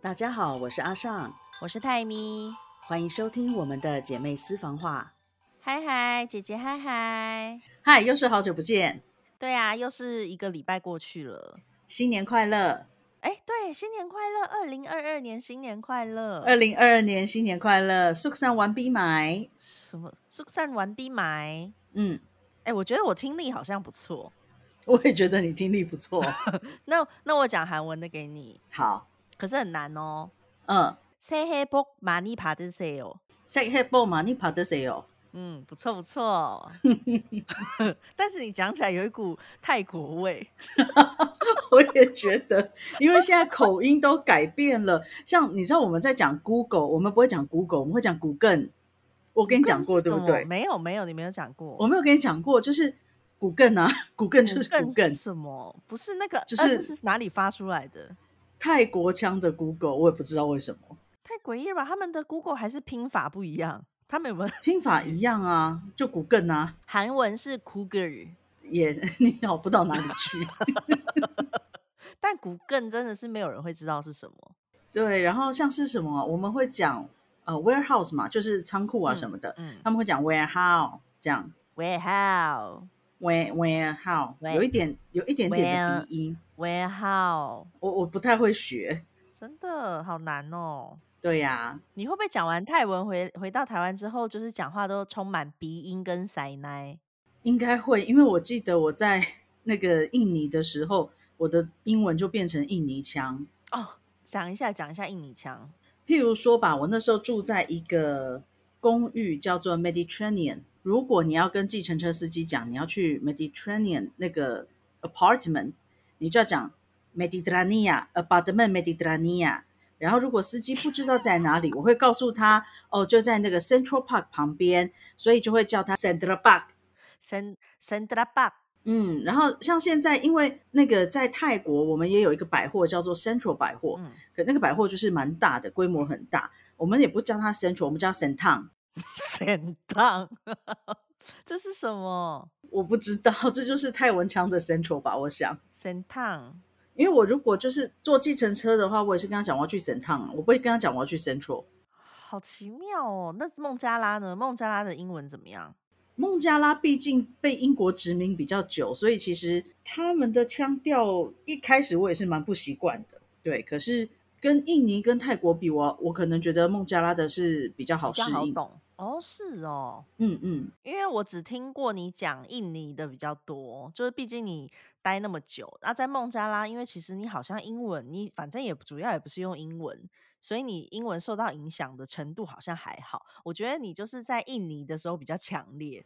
大家好，我是阿尚，我是泰咪，欢迎收听我们的姐妹私房话。嗨嗨，姐姐嗨嗨，嗨，又是好久不见，对啊，又是一个礼拜过去了，新年快乐！哎，对，新年快乐，二零二二年新年快乐，二零二二年新年快乐，速散完毕买什么？速散完毕买？嗯，哎，我觉得我听力好像不错，我也觉得你听力不错。那那我讲韩文的给你，好，可是很难哦。嗯，새해복많이받으세 요。 새해복많이받으세요。嗯，不错不错，但是你讲起来有一股泰国味。我也觉得，因为现在口音都改变了。像你知道我们在讲 Google，我们不会讲 Google，我们会讲谷更。我跟你讲过，对不对？没有没有，你没有讲过。我没有跟你讲过，就是谷更啊，谷更就是谷更什么？不是那个，就是是哪里发出来的？ 泰国腔的 Google，我也不知道为什么。太诡异了吧？他们的 Google 还是拼法不一样？他们有没有拼法一样啊？就古更啊，韩文是 Google，也 你好不到哪里去。但古更真的是没有人会知道是什么。对，然后像是什么，我们会讲呃 warehouse 嘛，就是仓库啊什么的，嗯，他们会讲 warehouse 这样 warehouse，有一点有一点点的鼻音，warehouse，我我不太会学，真的好难哦。对呀，你会不会讲完泰文回回到台湾之后，就是讲话都充满鼻音跟塞奶？应该会，因为我记得我在 那个印尼的时候，我的英文就变成印尼腔哦。讲一下，讲一下印尼腔。譬如说吧，我那时候住在一个公寓叫做 Mediterranean。如果你要跟计程车司机讲你要去 Mediterranean 那个 apartment，你就要讲 Mediterranean apartment Mediterranean。然后，如果司机不知道在哪里，我会告诉他哦，就在那个 Central Park 旁边，所以就会叫他 Central Park。Central Park。嗯，然后像现在，因为那个在泰国，我们也有一个百货叫做 Central 百货，嗯，可那个百货就是蛮大的，规模很大。我们也不叫它 Central，我们叫 Centang。Centang，这是什么？我不知道，这就是泰文腔的 Central 吧？我想 Centang。因为我如果就是坐计程车的话，我也是跟他讲我要去神趟，我不会跟他讲我要去 Central。好奇妙哦！那孟加拉呢？孟加拉的英文怎么样？孟加拉毕竟被英国殖民比较久，所以其实他们的腔调一开始我也是蛮不习惯的。对，可是跟印尼跟泰国比，我我可能觉得孟加拉的是比较好适应。哦，是哦，嗯嗯，因为我只听过你讲印尼的比较多，就是毕竟你待那么久，那在孟加拉，因为其实你好像英文，你反正也主要也不是用英文，所以你英文受到影响的程度好像还好。我觉得你就是在印尼的时候比较强烈，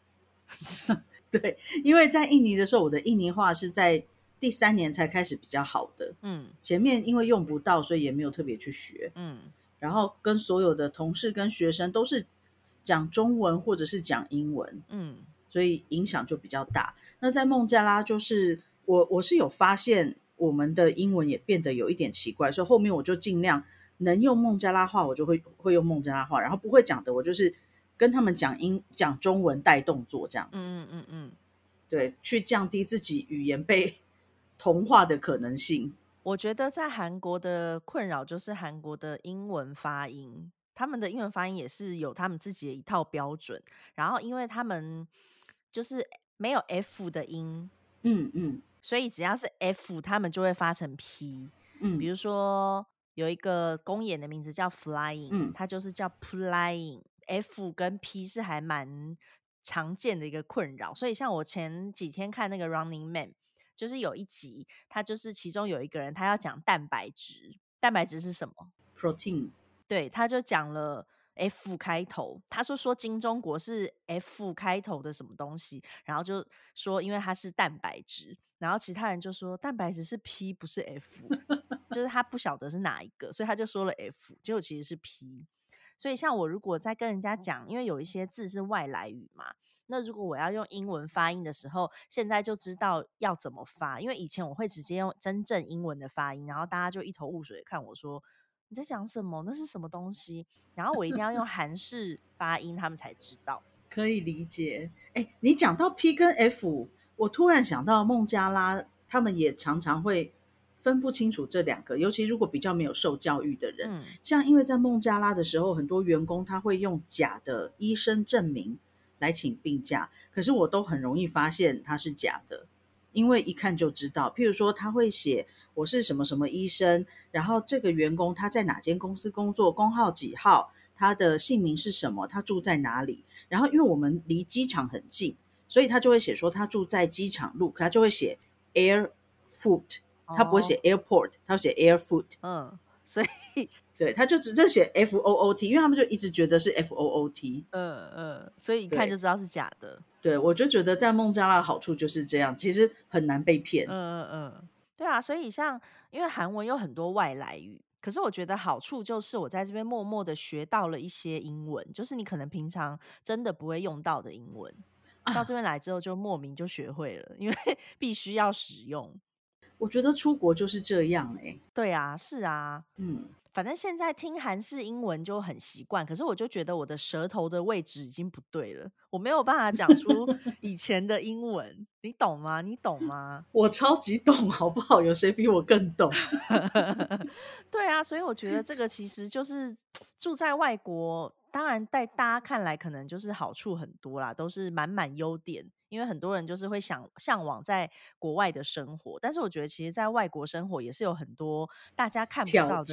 对，因为在印尼的时候，我的印尼话是在第三年才开始比较好的，嗯，前面因为用不到，所以也没有特别去学，嗯，然后跟所有的同事跟学生都是。讲中文或者是讲英文，嗯，所以影响就比较大。那在孟加拉，就是我我是有发现我们的英文也变得有一点奇怪，所以后面我就尽量能用孟加拉话，我就会会用孟加拉话，然后不会讲的，我就是跟他们讲英讲中文带动作这样子，嗯嗯嗯，对，去降低自己语言被 同化的可能性。我觉得在韩国的困扰就是韩国的英文发音。他们的英文发音也是有他们自己的一套标准，然后因为他们就是没有 F 的音，嗯嗯，所以只要是 F，他们就会发成 P，嗯，比如。说有一个公演的名字叫 Flying，嗯，它就是叫 Flying，F 跟 P 是还蛮常见的一个困扰，所以像我前几天看那个 Running Man，就是有一集，他就是其中有一个人他要讲蛋白质，蛋白质是什么？Protein。对，他就讲了 F 开头，他说说金钟国是 F 开头的什么东西，然后就说因为它是蛋白质，然后其他人就说蛋白质是 P 不是 F，就是他不晓得是哪一个，所以他就说了 F，结果其实是 P。所以像我如果在跟人家讲，因为有一些字是外来语嘛，那如果我要用英文发音的时候，现在就知道要怎么发，因为以前我会直接用真正英文的发音，然后大家就一头雾水看我说。你在讲什么？那是什么东西？然后我一定要用韩式发音，他们才知道。可以理解。哎，你讲到 P 跟 F，我突然想到孟加拉，他们也常常会分不清楚这两个，尤其如果比较没有受教育的人，像因为在孟加拉的时候，很多员工他会用假的医生证明来请病假，可是我都很容易发现他是假的，因为一看就知道。譬如说他会写我是什么什么医生，然后这个员工他在哪间公司工作，工号几号，他的姓名是什么，他住在哪里，然后因为我们离机场很近。所以他就会写说他住在机场路，他就会写 air foot，他不会写 airport，他会写 air foot。嗯，所以 对，他就直接写 f o o t，因为他们就一直觉得是 f o o t。嗯嗯，所以一看就知道是假的。对，我就觉得在孟加拉的好处就是这样，其实很难被骗。嗯嗯嗯，对啊，所以像因为韩文有很多外来语。可是我觉得好处就是我在这边默默的学到了一些英文，就是你可能平常真的不会用到的英文。到这边来之后，就莫名就学会了，因为 必须要使用。我觉得出国就是这样哎。对啊，是啊，嗯，反正现在听韩式英文就很习惯，可是我就觉得我的舌头的位置已经不对了，我没有办法讲出 以前的英文，你懂吗？你懂吗？我超级懂，好不好？有谁比我更懂？对啊，所以我觉得这个其实就是住在外国。当然，在大家看来，可能就是好处很多啦，都是满满优点。因为很多人就是会想向往在国外的生活，但是我觉得，其实，在外国生活也是有很多大家看不到的，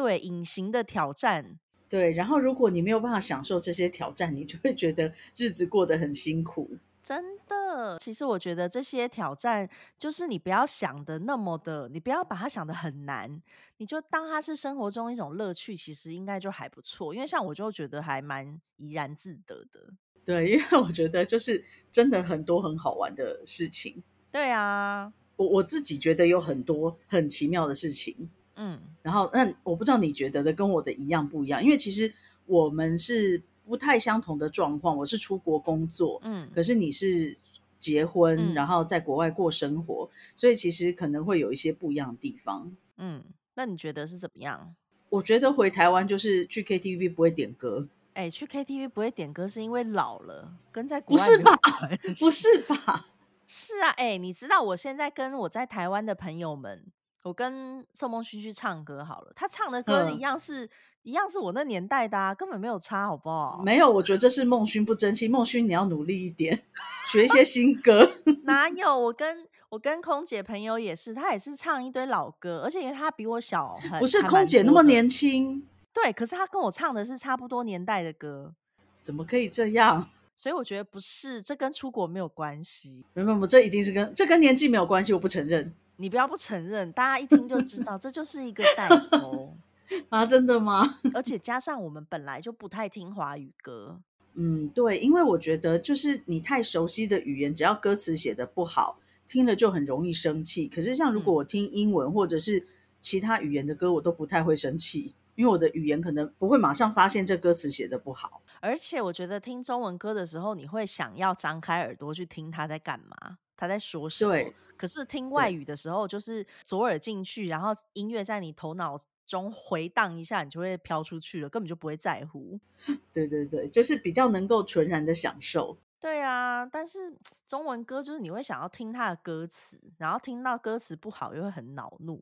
对隐形的挑战。对，然后如果你没有办法享受这些挑战，你就会觉得日子过得很辛苦。真的，其实我觉得这些挑战，就是你不要想的那么的，你不要把它想的很难，你就当它是生活中一种乐趣，其实应该就还不错。因为像我就觉得还蛮怡然自得的。对，因为我觉得就是真的很多很好玩的事情。对啊，我我自己觉得有很多很奇妙的事情。嗯，然后那我不知道你觉得的跟我的一样不一样，因为其实我们是。不太相同的状况，我是出国工作，嗯，可是你是结婚，然后在国外过生活，所以其实可能会有一些不一样的地方，嗯，那你觉得是怎么样？我觉得回台湾就是去 KTV 不会点歌，哎，去 KTV 不会点歌是因为老了，跟在国不是吧？不是吧？是啊，哎，你知道我现在跟我在台湾的朋友们，我跟宋梦勋去唱歌好了，他唱的歌一样是。一样是我那年代的，啊，根本没有差，好不好？没有，我觉得这是孟勋不争气。孟勋，你要努力一点，学一些新歌。哪有？我跟我跟空姐朋友也是，她也是唱一堆老歌，而且因为她比我小，不是空姐那么年轻。对，可是她跟我唱的是差不多年代的歌，怎么可以这样？所以我觉得不是，这跟出国没有关系。没有，没有，这一定是跟这跟年纪没有关系，我不承认。你不要不承认，大家一听就知道，这就是一个代沟。啊，真的吗？而且加上我们本来就不太听华语歌，嗯，对，因为我觉得就是你太熟悉的语言，只要歌词写的不好，听了就很容易生气。可是像如果我听英文或者是其他语言的歌，我都不太会生气，因为我的语言可能不会马上发现这歌词写的不好。而且我觉得听中文歌的时候，你会想要张开耳朵去听他在干嘛，他在说什么。对，可是听外语的时候，就是左耳进去，然后音乐在你头脑。中回荡一下，你就会飘出去了，根本就不会在乎。对对对，就是比较能够纯然的享受。对啊，但是中文歌就是你会想要听它的歌词，然后听到歌词不好又会很恼怒。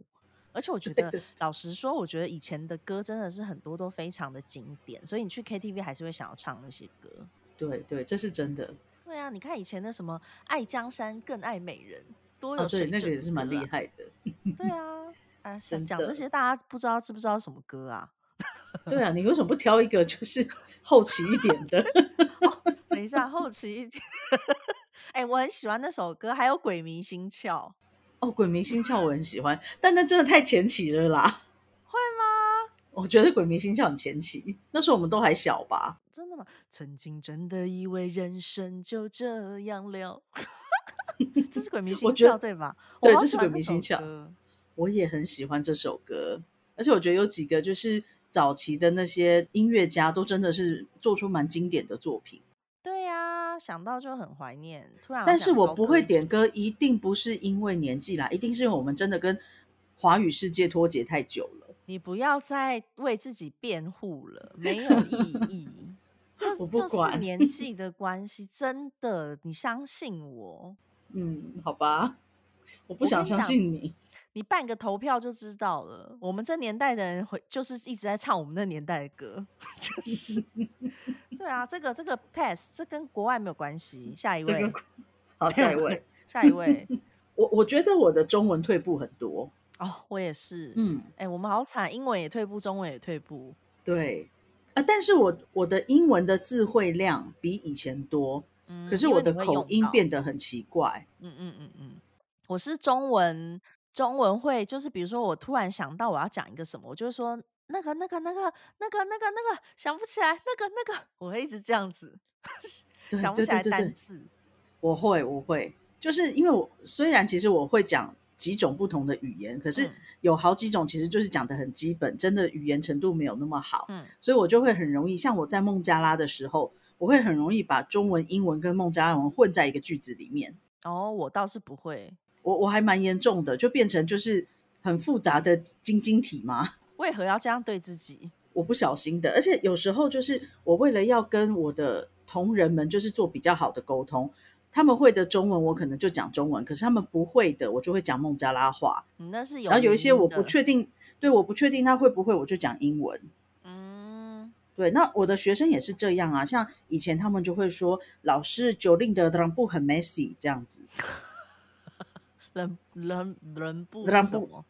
而且我觉得，老实说，我觉得以前的歌真的是很多都非常的经典，所以你去 KTV 还是会想要唱那些歌。对对，这是真的。对啊，你看以前的什么“爱江山更爱美人”，多有水准。对，那个也是蛮厉害的。对啊。讲讲这些，大家不知道知不知道什么歌啊？对啊，你为什么不挑一个就是后期一点的？等一下，后期一点。哎，我很喜欢那首歌，还有《鬼迷心窍》。哦，《鬼迷心窍》我很喜欢，但那真的太前期了啦。会吗？我觉得《鬼迷心窍》很前期，那时候我们都还小吧？曾经真的以为人生就这样了。这是《鬼迷心窍》对吧？对，这是《鬼迷心窍》。我也很喜欢这首歌，而且我觉得有几个就是早期的那些音乐家都真的是做出蛮经典的作品。对呀，想到就很怀念。突然，但是我不会点歌，一定不是因为年纪啦，一定是因为我们真的跟华语世界脱节太久了。你不要再为自己辩护了，没有意义。我不管年纪 的关系，真的，你相信我。嗯，好吧，我不想相信你。你办个投票就知道了。我们这年代的人会就是一直在唱我们那年代的歌，就是对啊，这个这个 pass 这跟国外没有关系。下一位，好，下一位，下一位。我我觉得我的中文退步很多哦，我也是。嗯，哎，我们好惨，英文也退步，中文也退步。对啊，但是我我的英文的字汇量比以前多，嗯，可是我的口音变得很奇怪。嗯嗯嗯嗯。我是中文，中文会就是比如说我突然想到我要讲一个什么，我就说那个那个那个那个那个那个想不起来那个那个，我会一直这样子想不起来单词。我会我会，就是因为我虽然其实我会讲几种不同的语言，可是有好几种其实就是讲的很基本，真的语言程度没有那么好。嗯，所以我就会很容易，像我在孟加拉的时候，我会很容易把中文、英文跟孟加拉文混在一个句子里面。哦，我倒是不会。我我还蛮严重的，就变成就是很复杂的晶晶体吗？为何要这样对自己？我不小心的，而且有时候就是我为了要跟我的同仁们就是做比较好的沟通，他们会的中文我可能就讲中文，可是他们不会的，我就会讲孟加拉话。那是有，然后有一些我不确定，对，我不确定他会不会，我就讲英文。嗯，对，那我的学生也是这样啊，像以前他们就会说老师九令的裆部很 messy 这样子。人人人不什么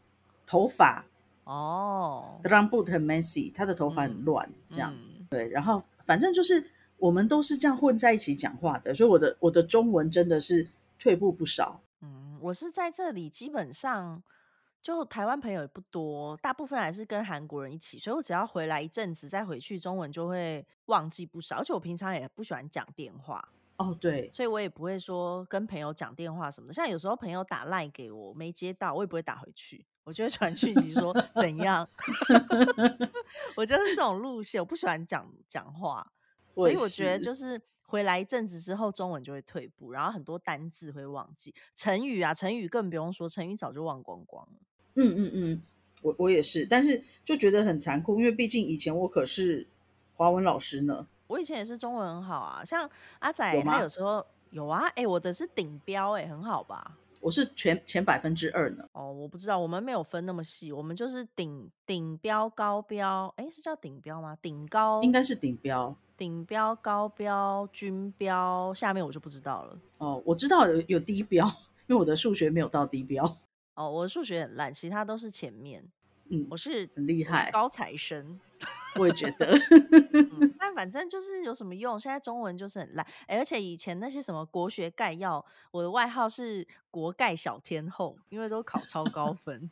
头发哦，人不很 messy，他的头发很乱，这样对。然后反正就是我们都是这样混在一起讲话的，所以我的我的中文真的是退步不少。嗯，我是在这里基本上就台湾朋友也不多，大部分还是跟韩国人一起，所以我只要回来一阵子再回去，中文就会忘记不少。而且我平常也不喜欢讲电话。哦，对，所以我也不会说跟朋友讲电话什么的。像有时候朋友打赖给我，没接到，我也不会打回去，我就会传讯息说 怎样。我就是这种路线，我不喜欢讲讲话，所以我觉得就是回来一阵子之后，中文就会退步，然后很多单字会忘记，成语啊，成语更不用说，成语早就忘光光了。嗯嗯嗯，我我也是，但是就觉得很残酷，因为毕竟以前我可是华文老师呢。我以前也是中文很好啊，像阿仔他有时候有啊，哎，我的是顶标，哎，很好吧？我是全前百分之二呢。哦，我不知道，我们没有分那么细，我们就是顶顶标、高标，哎，是叫顶标吗？顶高应该是顶标，顶标、高标、均标，下面我就不知道了。哦，我知道有有低标，因为我的数学没有到低标。哦，我的数学很烂，其他都是前面。嗯，我是很厉害，高材生。我也觉得，但 反正就是有什么用？现在中文就是很烂，而且以前那些什么国学概要，我的外号是国概小天后，因为都考超高分。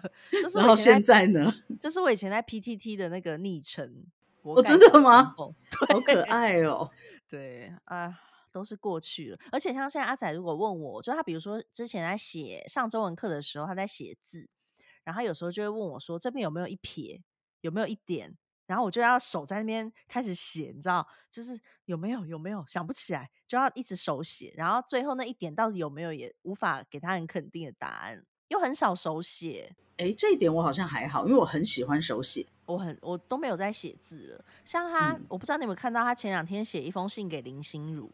然后现在呢？这是我以前在 PTT 的那个昵称。我真的吗？好可爱哦！对啊，都是过去了。而且像现在阿仔如果问我，就他比如说之前在写上中文课的时候，他在写字，然后他有时候就会问我说：“这边有没有一撇？有没有一点？”然后我就要手在那边开始写，你知道，就是有没有有没有想不起来，就要一直手写。然后最后那一点到底有没有，也无法给他很肯定的答案，又很少手写。哎，这一点我好像还好，因为我很喜欢手写，我很我都没有在写字了。像他，我不知道你有没有看到，他前两天写一封信给林心如。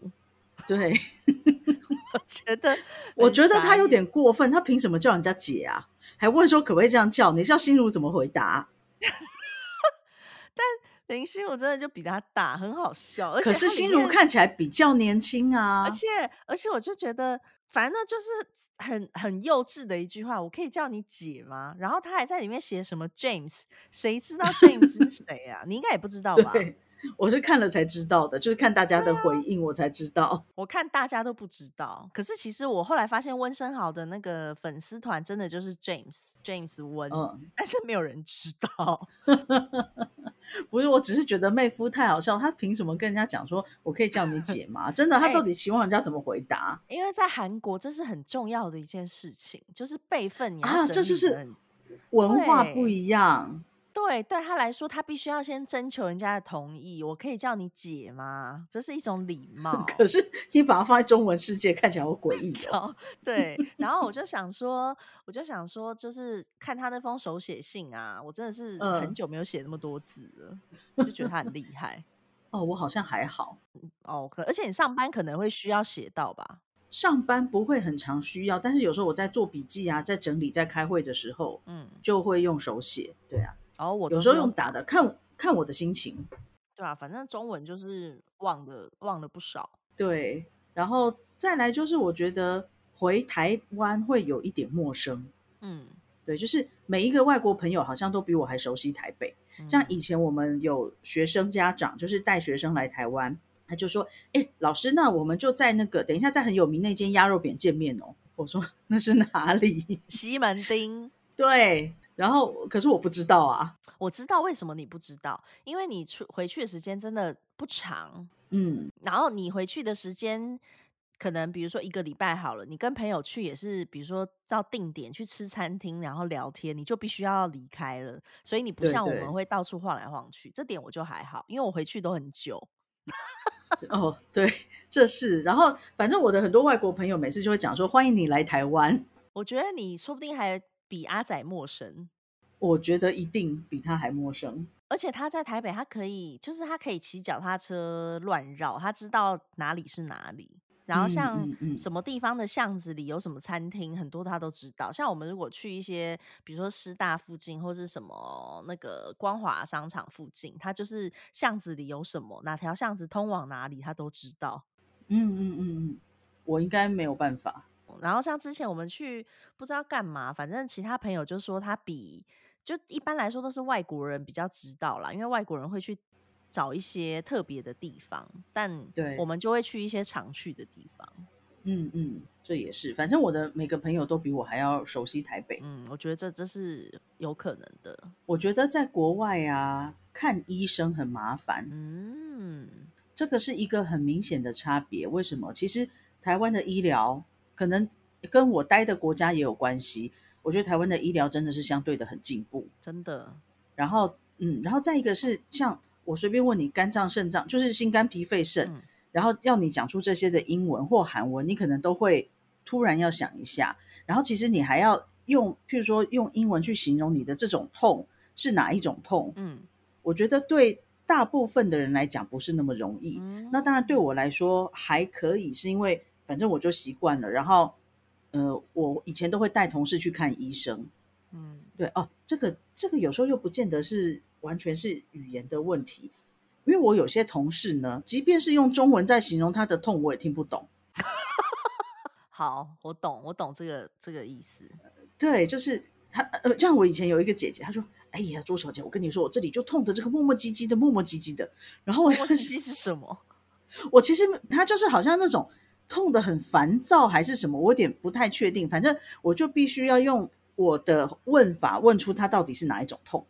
对，我觉得我觉得他有点过分，他凭什么叫人家姐啊？还问说可不可以这样叫？你知道心如怎么回答？但林心如真的就比他大，很好笑。可是心如看起来比较年轻啊。而且而且，我就觉得，反正就是很很幼稚的一句话。我可以叫你姐吗？然后他还在里面写什么 James？谁知道 James 是谁啊？你应该也不知道吧？我是看了才知道的，就是看大家的回应，我才知道。我看大家都不知道，可是其实我后来发现温生豪的那个粉丝团真的就是 James James 温，但是没有人知道。不是，我只是觉得妹夫太好笑，他凭什么跟人家讲说我可以叫你姐吗？真的，他到底期望人家怎么回答？因为在韩国这是很重要的一件事情，就是辈分啊，这就是文化不一样。对，对他来说，他必须要先征求人家的同意。我可以叫你姐吗？这是一种礼 貌。可是你把它放在中文世界，看起来好诡异 哦。对，然后我就想说，我就想说，就是看他那封手写信啊，我真的是很久没有写那么多字了，就觉得他很厉害。哦，我好像还好。哦，可而且你上班可能会需要写到吧？上班不会很常需要，但是有时候我在做笔记啊，在整理、在开会的时候，嗯，就会用手写。对啊，哦，我有时候用打的，看看我的心情。对啊，反正中文就是忘的忘了不少。对，然后再来就是我觉得回台湾会有一点陌生。嗯，对，就是每一个外国朋友好像都比我还熟悉台北。像以前我们有学生家长，就是带学生来台湾。他就说：“哎，老师，那我们就在那个等一下，在很有名那间鸭肉扁见面哦。”我说：“ 那是哪里？”西门町。对，然后可是我不知道啊。我知道为什么你不知道，因为你出回去的时间真的不长。嗯，然后你回去的时间可能比如说一个礼拜好了，你跟朋友去也是，比如说到定点去吃餐厅，然后聊天，你就必须要离开了。所以你不像我们会到处晃来晃去，这点我就还好，因为我回去都很久。哦，对，这是。然后，反正我的很多外国朋友每次就会讲说：“欢迎你来台湾。”我觉得你说不定还比阿仔陌生。我觉得一定比他还陌生。而且他在台北，他可以，就是他可以骑脚踏车乱绕，他知道哪里是哪里。然后像什么地方的巷子里有什么餐厅，很多他都知道。像我们如果去一些，比如说师大附近或是什么那个光华商场附近，他就是巷子里有什么，哪条巷子通往哪里，他都知道。嗯嗯嗯嗯，我应该没有办法。然后像之前我们去不知道干嘛，反正其他朋友就说他比就一般来说都是外国人比较知道啦，因为外国人会去。找一些特别的地方，但对我们就会去一些常去的地方。嗯嗯，这也是，反正我的每个朋友都比我还要熟悉台北。嗯，我觉得这这是有可能的。我觉得在国外啊，看医生很麻烦。嗯，这个是一个很明显的差别。为什么？其实台湾的医疗可能跟我待的国家也有关系。我觉得台湾的医疗真的是相对的很进步，真的。然后，嗯，然后再一个是像。我随便问你，肝脏、肾脏就是心、肝、脾、肺、肾，然后要你讲出这些的英文或韩文，你可能都会突然要想一下。然后其实你还要用，譬如说用英文去形容你的这种痛是哪一种痛？嗯，我觉得对大部分的人来讲不是那么容易。那当然对我来说还可以，是因为反正我就习惯了。然后，呃，我以前都会带同事去看医生。嗯，对哦，这个这个有时候又不见得是。完全是语言的问题，因为我有些同事呢，即便是用中文在形容他的痛，我也听不懂。好，我懂，我懂这个这个意思。对，就是他呃，像我以前有一个姐姐，她说：“哎呀，朱小姐，我跟你说，我这里就痛的这个磨磨唧唧的，磨磨唧唧的。”然后我磨磨唧是什么？我其实他就是好像那种痛的很烦躁还是什么，我有点不太确定。反正我就必须要用我的问法问出他到底是哪一种痛。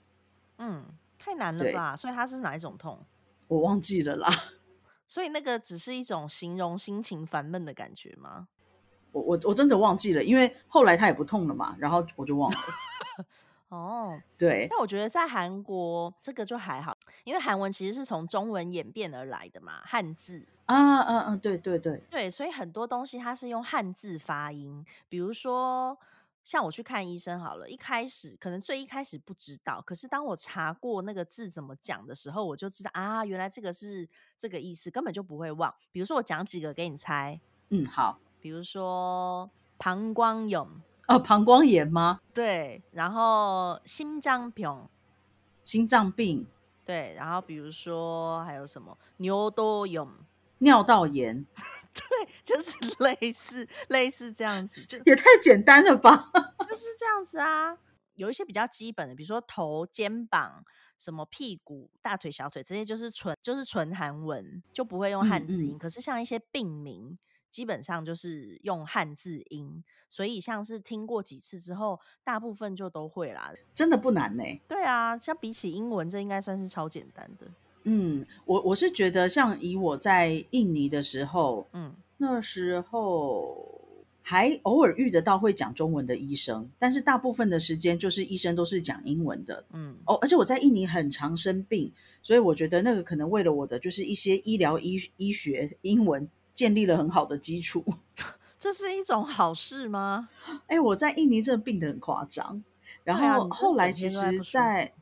嗯。太难了吧？所以他是哪一种痛？我忘记了啦。所以那个只是一种形容心情烦闷的感觉吗？我我我真的忘记了，因为后来他也不痛了嘛，然后我就忘了。哦，对。但我觉得在韩国这个就还好，因为韩文其实是从中文演变而来的嘛，汉字啊，啊啊，对对对对，所以很多东西它是用汉字发音，比如说。像我去看医生好了，一开始可能最一开始不知道，可是当我查过那个字怎么讲的时候，我就知道啊，原来这个是这个意思，根本就不会忘。比如说我讲几个给你猜，嗯，好，比如说膀胱炎，哦，膀胱炎吗？对，然后心脏病，心脏病，对，然后比如说还有什么牛多炎，尿道炎。对，就是类似类似这样子，就也太简单了吧？就是这样子啊。有一些比较基本的，比如说头、肩膀、什么屁股、大腿、小腿这些，就是纯就是纯韩文，就不会用汉字音。可是像一些病名，基本上就是用汉字音，所以像是听过几次之后，大部分就都会啦。真的不难呢。对啊，像比起英文，这应该算是超简单的。嗯，我我是觉得，像以我在印尼的时候，嗯，那时候还偶尔遇得到会讲中文的医生，但是大部分的时间就是医生都是讲英文的，嗯，哦，而且我在印尼很常生病，所以我觉得那个可能为了我的就是一些医疗医医学英文建立了很好的基础，这是一种好事吗？哎，我在印尼真的病得很夸张，然后后来其实，在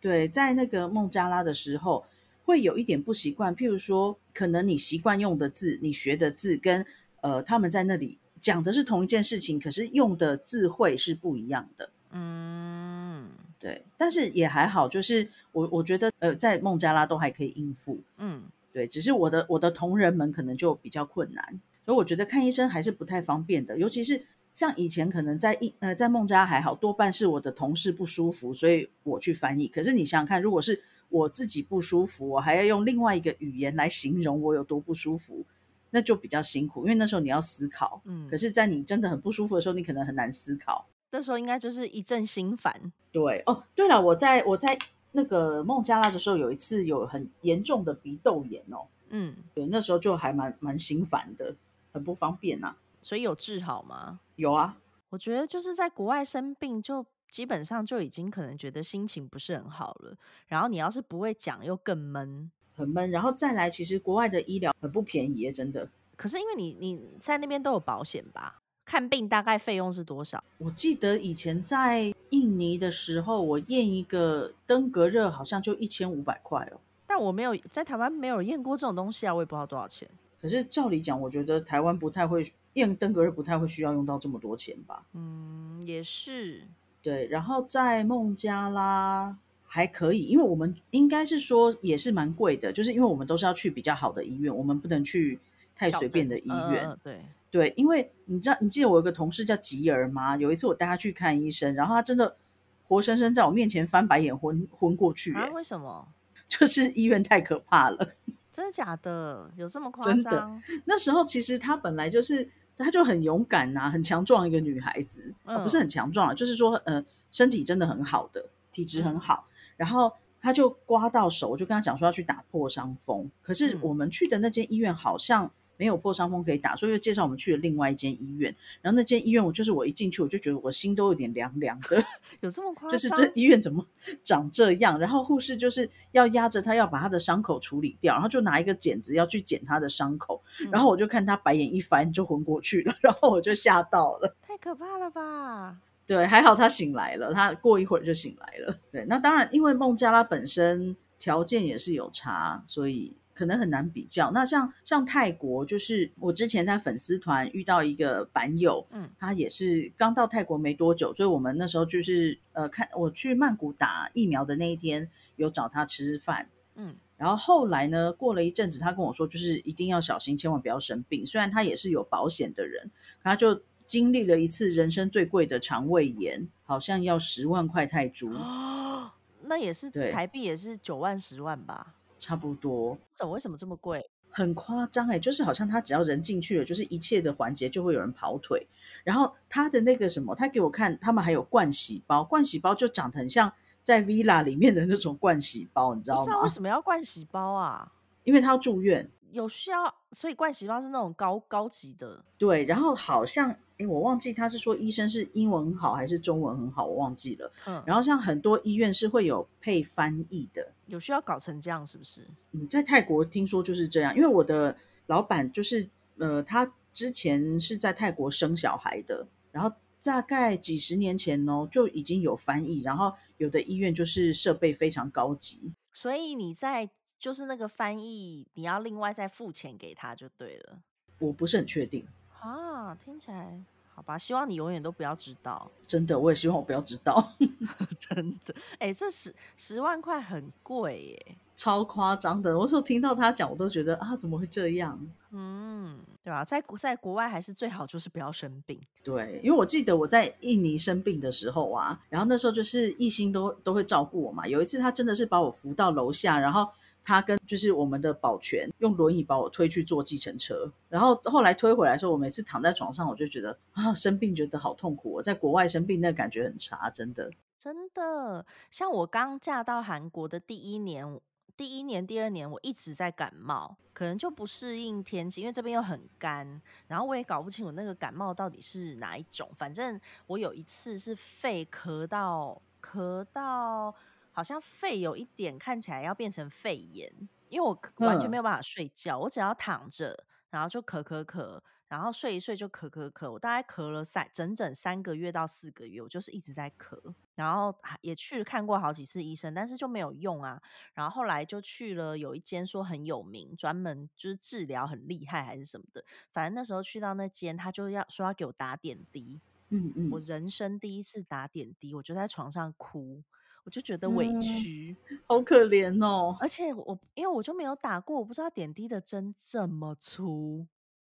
对在那个孟加拉的时候。会有一点不习惯，譬如说，可能你习惯用的字，你学的字跟呃，他们在那里讲的是同一件事情，可是用的字汇是不一样的。嗯，对，但是也还好，就是我我觉得呃，在孟加拉都还可以应付。嗯，对，只是我的我的同仁们可能就比较困难，所以我觉得看医生还是不太方便的，尤其是像以前可能在一呃在孟加还好多半是我的同事不舒服，所以我去翻译。可是你想想看，如果是我自己不舒服，我还要用另外一个语言来形容我有多不舒服，那就比较辛苦，因为那时候你要思考。嗯，可是，在你真的很不舒服的时候，你可能很难思考。那时候应该就是一阵心烦。对哦，对了，我在我在那个孟加拉的时候，有一次有很严重的鼻窦炎哦。嗯，对，那时候就还蛮蛮心烦的，很不方便呐。所以有治好吗？有啊，我觉得就是在国外生病就。基本上就已经可能觉得心情不是很好了，然后你要是不会讲，又更闷，很闷。然后再来，其实国外的医疗很不便宜，真的。可是因为你你在那边都有保险吧？看病大概费用是多少？我记得以前在印尼的时候，我验一个登革热好像就一千五百块哦。但我没有在台湾没有验过这种东西啊，我也不知道多少钱。可是照理讲，我觉得台湾不太会验登革热，不太会需要用到这么多钱吧？嗯，也是。对，然后在孟加拉还可以，因为我们应该是说也是蛮贵的，就是因为我们都是要去比较好的医院，我们不能去太随便的医院。对对，因为你知道，你记得我有个同事叫吉儿吗？有一次我带他去看医生，然后他真的活生生在我面前翻白眼，昏昏过去。啊？为什么？就是医院太可怕了。真的假的？有这么夸张？真的。那时候其实他本来就是。她就很勇敢呐，很强壮一个女孩子，不是很强壮，就是说，呃，身体真的很好的，体质很好。然后她就刮到手，我就跟她讲说要去打破伤风。可是我们去的那间医院好像。没有破伤风可以打，所以就介绍我们去了另外一间医院。然后那间医院，我就是我一进去，我就觉得我心都有点凉凉的。有这么夸张？就是这医院怎么 长这样？然后护士就是要压着他，要把他的伤口处理掉，然后就拿一个剪子要去剪他的伤口。然后我就看他白眼一翻，就昏过去了。然后我就吓到了，太可怕了吧？对，还好他醒来了，他过一会儿就醒来了。对，那当然，因为孟加拉本身条件也是有差，所以。可能很难比较。那像像泰国，就是我之前在粉丝团遇到一个版友，嗯，他也是刚到泰国没多久，所以我们那时候就是呃，看我去曼谷打疫苗的那一天，有找他吃饭，嗯，然后后来呢，过了一阵子，他跟我说，就是一定要小心，千万不要生病。虽然他也是有保险的人，他就经历了一次人生最贵的肠胃炎，好像要十万块泰铢哦，那也是台币也是九万十万吧。差不多，这为什么这么贵？很夸张哎，就是好像他只要人进去了，就是一切的环节就会有人跑腿。然后他的那个什么，他给我看，他们还有盥洗包，盥洗包就长得很像在 villa 里面的那种盥洗包，你知道吗？为什么要盥洗包啊？因为他要住院，有需要，所以盥洗包是那种高高级的。对，然后好像。我忘记他是说医生是英文很好还是中文很好，我忘记了。嗯，然后像很多医院是会有配翻译的，有需要搞成这样是不是？嗯，在泰国听说就是这样，因为我的老板就是呃，他之前是在泰国生小孩的，然后大概几十年前哦就已经有翻译，然后有的医院就是设备非常高级，所以你在就是那个翻译你要另外再付钱给他就对了。我不是很确定啊，听起来。好吧，希望你永远都不要知道。真的，我也希望我不要知道。真的，哎，这十十万块很贵耶，超夸张的。我说听到他讲，我都觉得啊，怎么会这样？嗯，对吧？在在国外还是最好就是不要生病。对，因为我记得我在印尼生病的时候啊，然后那时候就是一心都都会照顾我嘛。有一次他真的是把我扶到楼下，然后。他跟就是我们的保全用轮椅把我推去坐计程车，然后后来推回来的时候，我每次躺在床上，我就觉得啊，生病觉得好痛苦。我在国外生病，那感觉很差，真的，真的。像我刚嫁到韩国的第一年，第一年、第二年，我一直在感冒，可能就不适应天气，因为这边又很干，然后我也搞不清楚那个感冒到底是哪一种。反正我有一次是肺咳到咳到。好像肺有一点看起来要变成肺炎，因为我完全没有办法睡觉，我只要躺着，然后就咳咳咳，然后睡一睡就咳咳咳，我大概咳了三整整三个月到四个月，我就是一直在咳，然后也去看过好几次医生，但是就没有用啊。然后后来就去了有一间说很有名，专门就是治疗很厉害还是什么的，反正那时候去到那间，他就要说要给我打点滴，嗯嗯，我人生第一次打点滴，我就在床上哭，我就觉得委屈，好可怜哦。而且我因为我就没有打过，我不知道点滴的针这么粗。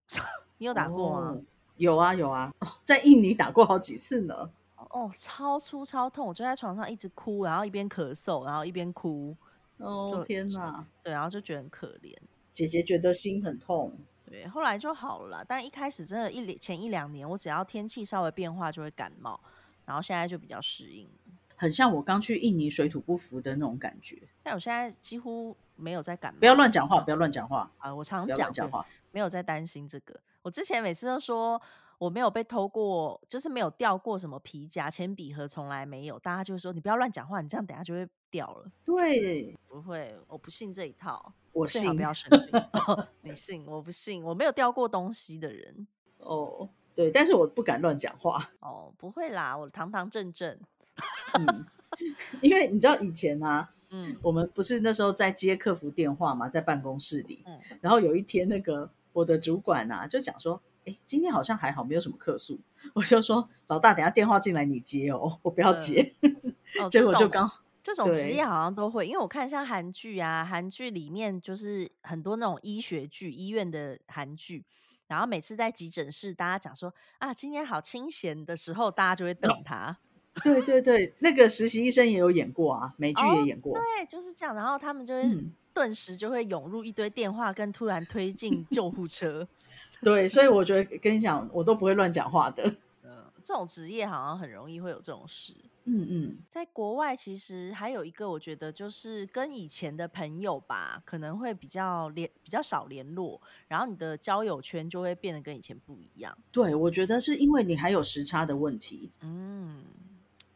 你有打过吗？有啊有啊，在印尼打过好几次呢。哦，超粗超痛，我就在床上一直哭，然后一边咳嗽，然后一边哭。哦天哪！对，然后就觉得很可怜。姐姐觉得心很痛。对，后来就好了。但一开始真的，一前一两年，我只要天气稍微变化就会感冒，然后现在就比较适应。很像我刚去印尼水土不服的那种感觉。但我现在几乎没有在感冒。不要乱讲话，不要乱讲话啊！我常讲讲话。没有在担心这个。我之前每次都说我没有被偷过，就是没有掉过什么皮夹、铅笔盒，从来没有。大家就说你不要乱讲话，你这样等下就会掉了。对，不会，我不信这一套。我信，不要生病。你信？我不信，我没有掉过东西的人。哦，对，但是我不敢乱讲话。哦，不会啦，我堂堂正正。嗯，因为你知道以前啊，嗯，我们不是那时候在接客服电话嘛，在办公室里，嗯，然后有一天那个。我的主管啊，就讲说，哎，今天好像还好，没有什么客诉。我就说，老大，等下电话进来你接哦，我不要接。结果就刚这种职业好像都会，因为我看像韩剧啊，韩剧里面就是很多那种医学剧、医院的韩剧，然后每次在急诊室，大家讲说啊，今天好清闲的时候，大家就会等他。对对对，那个实习医生也有演过啊，美剧也演过。对，就是这样。然后他们就会顿时就会涌入一堆电话，跟突然推进救护车。对，所以我觉得跟你讲，我都不会乱讲话的。嗯，这种职业好像很容易会有这种事。嗯嗯，在国外其实还有一个，我觉得就是跟以前的朋友吧，可能会比较联比较少联络，然后你的交友圈就会变得跟以前不一样。对，我觉得是因为你还有时差的问题。嗯。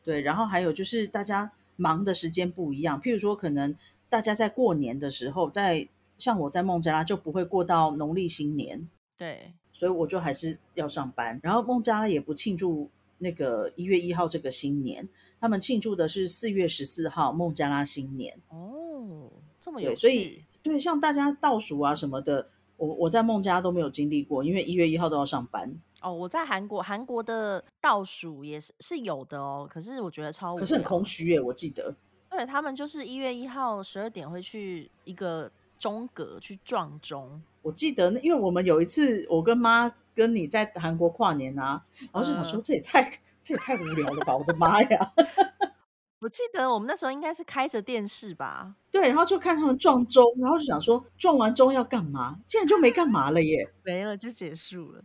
对，然后还有就是大家忙的时间不一样，譬如说，可能大家在过年的时候，在像我在孟加拉就不会过到农历新年，对，所以我就还是要上班。然后孟加拉也不庆祝那个一月一号这个新年，他们庆祝的是四月十四号孟加拉新年。哦，这么有所以对，像大家倒数啊什么的，我我在孟加拉都没有经历过，因为一月一号都要上班。哦，我在韩国，韩国的倒数也是是有的哦，可是我觉得超，可是很空虚耶，我记得。对他们就是一月一号十二点会去一个钟阁去撞钟。我记得，因为我们有一次我跟妈跟你在韩国跨年啊，然后就想说这也太这也太无聊了吧，我的妈呀！我记得我们那时候应该是开着电视吧？对，然后就看他们撞钟，然后就想说撞完钟要干嘛？竟然就没干嘛了耶，没了就结束了。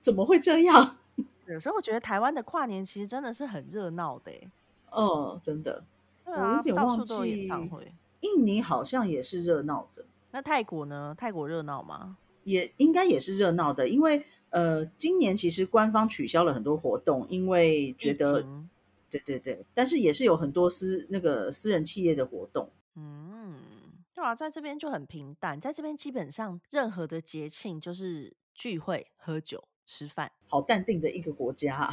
怎么会这样？有时候我觉得台湾的跨年其实真的是很热闹的，嗯，真的。对啊，有点忘记。演唱会，印尼好像也是热闹的。那泰国呢？泰国热闹吗？也应该也是热闹的，因为呃，今年其实官方取消了很多活动，因为觉得，对对对，但是也是有很多私那个私人企业的活动。嗯，对啊，在这边就很平淡，在这边基本上任何的节庆就是聚会喝酒。吃饭好淡定的一个国家，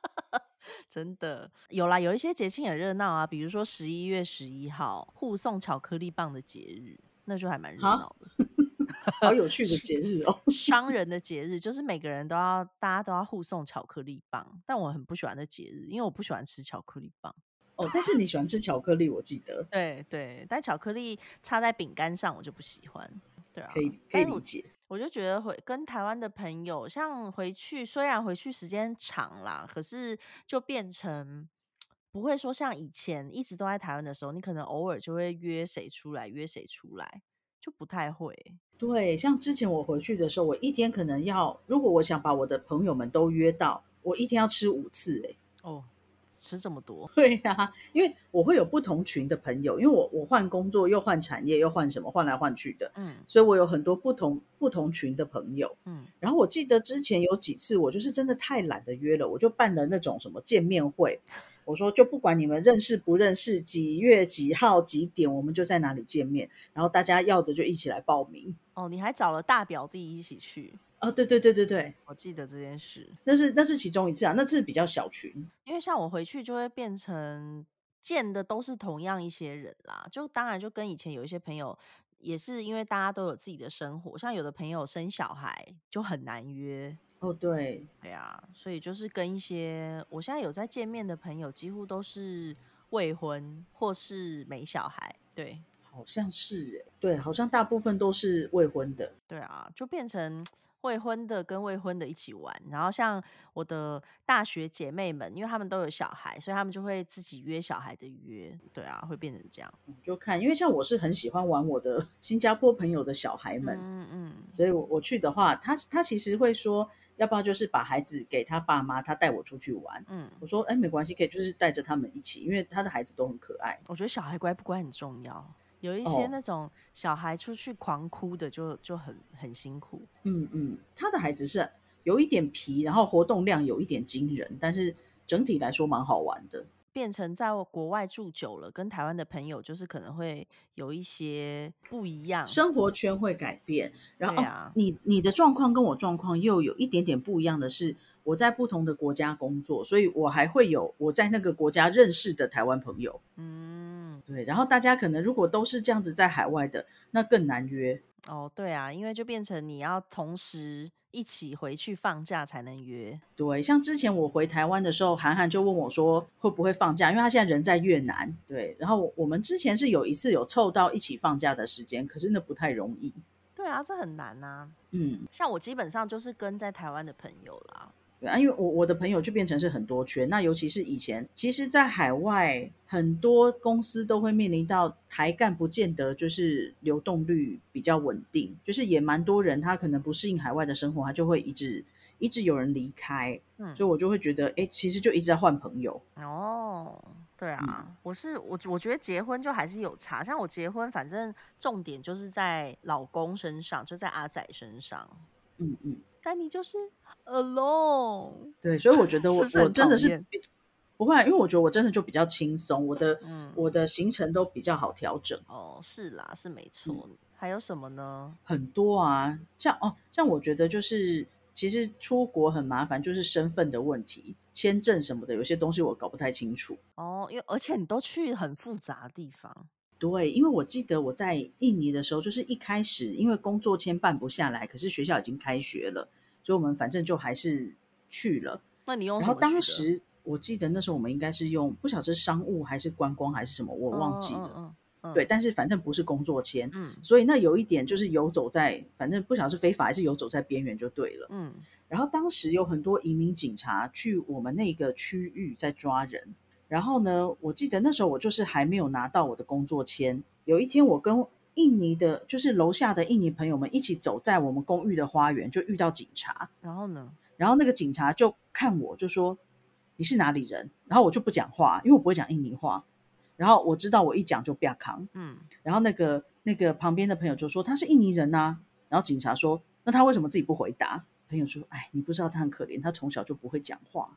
真的有啦，有一些节庆很热闹啊，比如说十一月十一号互送巧克力棒的节日，那就还蛮热闹的，好有趣的 节日哦。商人的节日就是每个人都要，大家都要互送巧克力棒，但我很不喜欢的节日，因为我不喜欢吃巧克力棒。哦，但是你喜欢吃巧克力，我记得。对对，但巧克力插在饼干上，我就不喜欢。对啊，可以可以理解。我就觉得回跟台湾的朋友，像回去虽然回去时间长啦，可是就变成不会说像以前一直都在台湾的时候，你可能偶尔就会约谁出来，约谁出来，就不太会。对，像之前我回去的时候，我一天可能要，如果我想把我的朋友们都约到，我一天要吃五次，哎，哦。吃这么多，对呀，因为我会有不同群的朋友，因为我我换工作又换产业又换什么换来换去的，嗯，所以我有很多不同不同群的朋友，嗯，然后我记得之前有几次我就是真的太懒得约了，我就办了那种什么见面会，我说就不管你们认识不认识，几月几号几点我们就在哪里见面，然后大家要的就一起来报名。哦，你还找了大表弟一起去？哦，对对对对对，我记得这件事。那是那是其中一次啊，那次比较小群。因为像我回去就会变成见的都是同样一些人啦，就当然就跟以前有一些朋友，也是因为大家都有自己的生活，像有的朋友生小孩就很难约。哦，对，对啊，所以就是跟一些我现在有在见面的朋友，几乎都是未婚或是没小孩。对，好像是哎，对，好像大部分都是未婚的。对啊，就变成。未婚的跟未婚的一起玩，然后像我的大学姐妹们，因为他们都有小孩，所以他们就会自己约小孩的约。对啊，会变成这样。就看，因为像我是很喜欢玩我的 新加坡朋友的小孩们，嗯嗯，所以我我去的话，他他其实会说，要不要就是把孩子给他爸妈，他带我出去玩。嗯，我说，哎，没关系，可以就是带着他们一起，因为他的孩子都很可爱。我觉得小孩乖不乖很重要。有一些那种小孩出去狂哭的，就就很很辛苦。嗯嗯，他的孩子是有一点皮，然后活动量有一点惊人，但是整体来说蛮好玩的。变成在国外住久了，跟台湾的朋友就是可能会有一些不一样，生活圈会改变。然后你你的状况跟我状况又有一点点不一样的是，我在不同的国家工作，所以我还会有我在那个国家认识的台湾朋友。嗯。对，然后大家可能如果都是这样子在海外的，那更难约哦。对啊，因为就变成你要同时一起回去放假才能约。对，像之前我回台湾的时候，韩寒就问我说会不会放假，因为他现在人在越南。对，然后我们之前是有一次有凑到一起放假的时间，可是那不太容易。对啊，这很难啊。嗯，像我基本上就是跟在台湾的朋友啦。啊，因为我我的朋友就变成是很多圈，那尤其是以前，其实，在海外很多公司都会面临到台干不见得就是流动率比较稳定，就是也蛮多人他可能不适应海外的生活，他就会一直一直有人离开，嗯，所以我就会觉得，哎，其实就一直在换朋友。哦，对啊，我是我我觉得结婚就还是有差，像我结婚，反正重点就是在老公身上，就在阿仔身上，嗯嗯。但你就是 alone，对，所以我觉得我我真的是不会，因为我觉得我真的就比较轻松，我的我的行程都比较好调整。哦，是啦，是没错。还有什么呢？很多啊，像哦，像我觉得就是其实出国很麻烦，就是身份的问题、签证什么的，有些东西我搞不太清楚。哦，因为而且你都去很复杂的地方。对，因为我记得我在印尼的时候，就是一开始因为工作签办不下来，可是学校已经开学了，所以我们反正就还是去了。那你用？然后当时我记得那时候我们应该是用不晓得是商务还是观光还是什么，我忘记了。嗯嗯。对，但是反正不是工作签，嗯，所以那有一点就是游走在，反正不晓得是非法还是游走在边缘就对了。嗯。然后当时有很多移民警察去我们那个区域在抓人。然后呢？我记得那时候我就是还没有拿到我的工作签。有一天，我跟印尼的，就是楼下的印尼朋友们一起走在我们公寓的花园，就遇到警察。然后呢？然后那个警察就看我，就说：“你是哪里人？”然后我就不讲话，因为我不会讲印尼话。然后我知道我一讲就不要扛。嗯。然后那个那个旁边的朋友就说：“他是印尼人呐。”然后警察说：“那他为什么自己不回答？”朋友说：“哎，你不知道他很可怜，他从小就不会讲话。”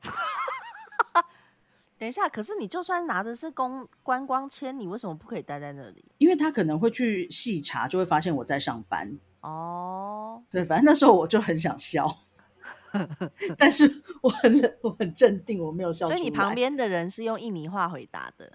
等一下，可是你就算拿的是公观光签，你为什么不可以待在那里？因为他可能会去细查，就会发现我在上班。哦，对，反正那时候我就很想笑，但是我很我很镇定，我没有笑。所以你旁边的人是用印尼话回答的，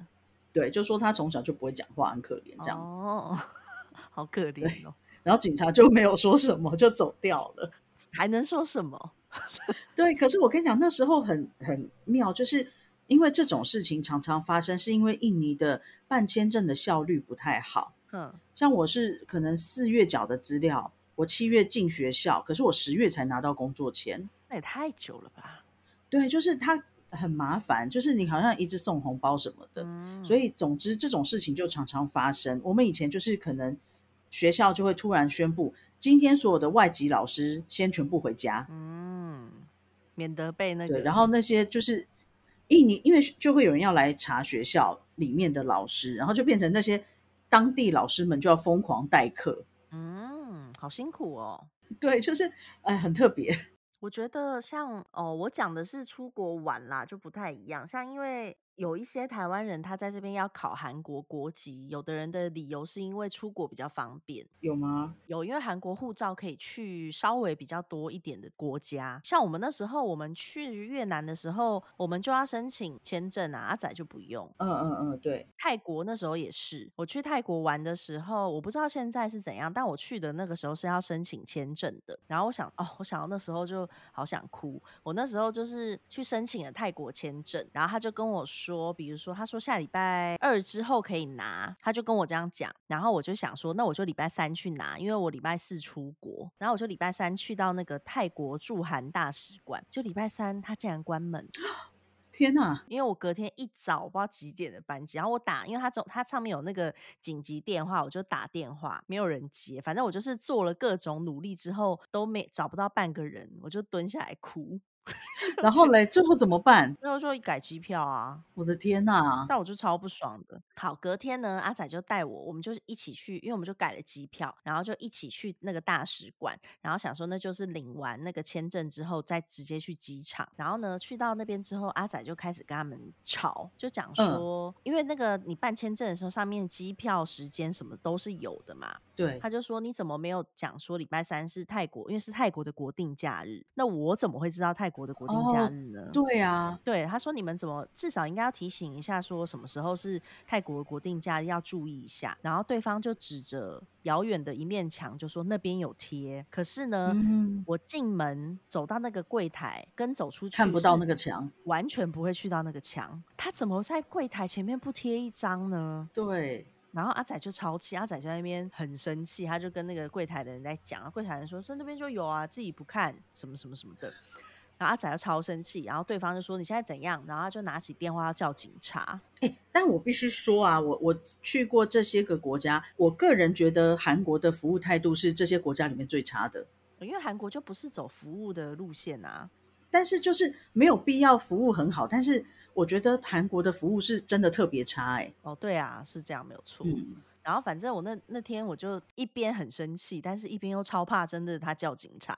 对，就说他从小就不会讲话，很可怜这样子。哦，好可怜哦。然后警察就没有说什么，就走掉了。还能说什么？对，可是我跟你讲，那时候很很妙，就是。因为这种事情常常发生，是因为印尼的办签证的效率不太好。嗯，像我是可能四月缴的资料，我七月进学校，可是我十月才拿到工作签，那也太久了吧？对，就是他很麻烦，就是你好像一直送红包什么的，所以总之这种事情就常常发生。我们以前就是可能学校就会突然宣布，今天所有的外籍老师先全部回家，嗯，免得被那个，然后那些就是。印尼因为就会有人要来查学校里面的老师，然后就变成那些当地老师们就要疯狂代课。嗯，好辛苦哦。对，就是哎，很特别。我觉得像哦，我讲的是出国玩啦，就不太一样。像因为有一些台湾人他在这边要考韩国国籍，有的人的理由是因为出国比较方便，有吗？有，因为韩国护照可以去稍微比较多一点的国家，像我们那时候我们去越南的时候，我们就要申请签证啊，阿仔就不用。嗯嗯嗯，对。泰国那时候也是，我去泰国玩的时候，我不知道现在是怎样，但我去的那个时候是要申请签证的。然后我想，哦，我想到那时候就好想哭，我那时候就是去申请了泰国签证，然后他就跟我说。说，比如说，他说下礼拜二之后可以拿，他就跟我这样讲，然后我就想说，那我就礼拜三去拿，因为我礼拜四出国，然后我就礼拜三去到那个泰国驻韩大使馆，就礼拜三他竟然关门，天哪！因为我隔天一早不知道几点的班机，然后我打，因为他总他上面有那个紧急电话，我就打电话，没有人接，反正我就是做了各种努力之后都没找不到半个人，我就蹲下来哭。然后嘞，最后怎么办？最后说改机票啊！我的天呐！但我就超不爽的。好，隔天呢，阿仔就带我，我们就一起去，因为我们就改了机票，然后就一起去那个大使馆，然后想说那就是领完那个签证之后再直接去机场。然后呢，去到那边之后，阿仔就开始跟他们吵，就讲说，因为那个你办签证的时候，上面机票时间什么都是有的嘛。对。他就说你怎么没有讲说礼拜三是泰国，因为是泰国的国定假日，那我怎么会知道泰？国的国定假日呢？对啊，对他说：“你们怎么至少应该要提醒一下，说什么时候是泰国的国定假日，要注意一下。”然后对方就指着遥远的一面墙，就说：“那边有贴。”可是呢，我进门走到那个柜台，跟走出去看不到那个墙，完全不会去到那个墙。他怎么在柜台前面不贴一张呢？对。然后阿仔就超气，阿仔在那边很生气，他就跟那个柜台的人在讲，柜台人说：“说那边就有啊，自己不看什么什么什么的。”阿仔要超生气，然后对方就说你现在怎样？然后他就拿起电话要叫警察。哎，但我必须说啊，我我去过这些个国家，我个人觉得韩国的服务态度是这些国家里面最差的。因为韩国就不是走服务的路线啊。但是就是没有必要服务很好，但是我觉得韩国的服务是真的特别差。哎，哦，对啊，是这样没有错。然后反正我那那天我就一边很生气，但是一边又超怕，真的他叫警察，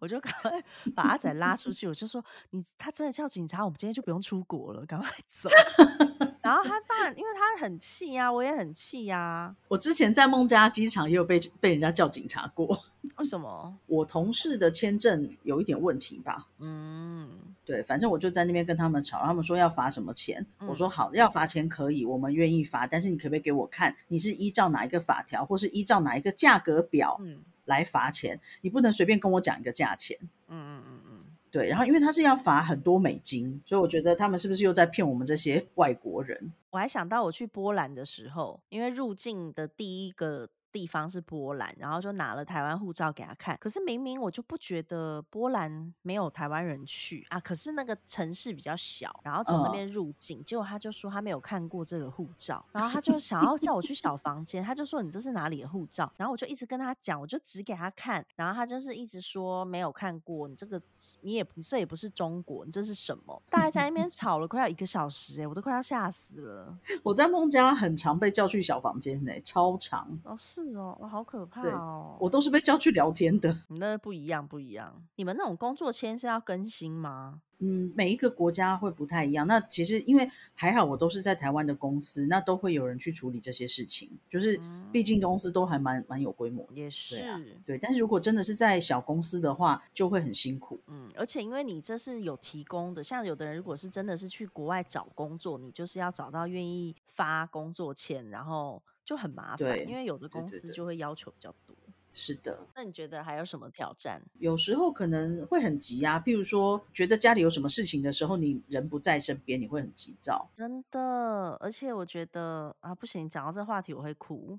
我就赶快 把阿仔拉出去，我就说你他真的叫警察，我们今天就不用出国了，赶快走。然后他当然因为他很气呀，我也很气呀。我之前在孟加机场也有被被人家叫警察过，为什么？我同事的签证有一点问题吧？嗯。对，反正我就在那边跟他们吵，他们说要罚什么钱，我说好，要罚钱可以，我们愿意罚，但是你可不可以给我看，你是依照哪一个法条，或是依照哪一个价格表来罚钱？你不能随便跟我讲一个价钱。嗯嗯嗯嗯，对。然后因为他是要罚很多美金，所以我觉得他们是不是又在骗我们这些 外国人？我还想到我去波兰的时候，因为入境的第一个。地方是波兰，然后就拿了台湾护照给他看。可是明明我就不觉得波兰没有台湾人去啊，可是那个城市比较小，然后从那边入境，结果他就说他没有看过这个护照，然后他就想要叫我去小房间，他就说你这是哪里的护照？然后我就一直跟他讲，我就指给他看，然后他就是一直说没有看过，你这个你也不这也不是中国，你这是什么？大概在那边吵了快要一个小时，哎，我都快要吓死了。我在孟加拉很常被叫去小房间呢，超长哦，是。哦，哇，好可怕哦！我都是被叫去聊天的。你 那不一样，不一样。你们那种工作签是要更新吗？嗯，每一个国家会不太一样。那其实因为还好，我都是在台湾的公司，那都会有人去处理这些事情。就是毕竟公司都还蛮蛮有规模，也是对。但是如果真的是在小公司的话，就会很辛苦。嗯，而且因为你这是有提供的，像有的人如果是真的是去国外找工作，你就是要找到愿意发工作签，然后。就很麻烦，因为有的公司就会要求比较多。是的，那你觉得还有什么挑战？有时候可能会很急啊，譬如说觉得家里有什么事情的时候，你人不在身边，你会很急躁。真的，而且我觉得啊，不行，讲到这话题我会哭。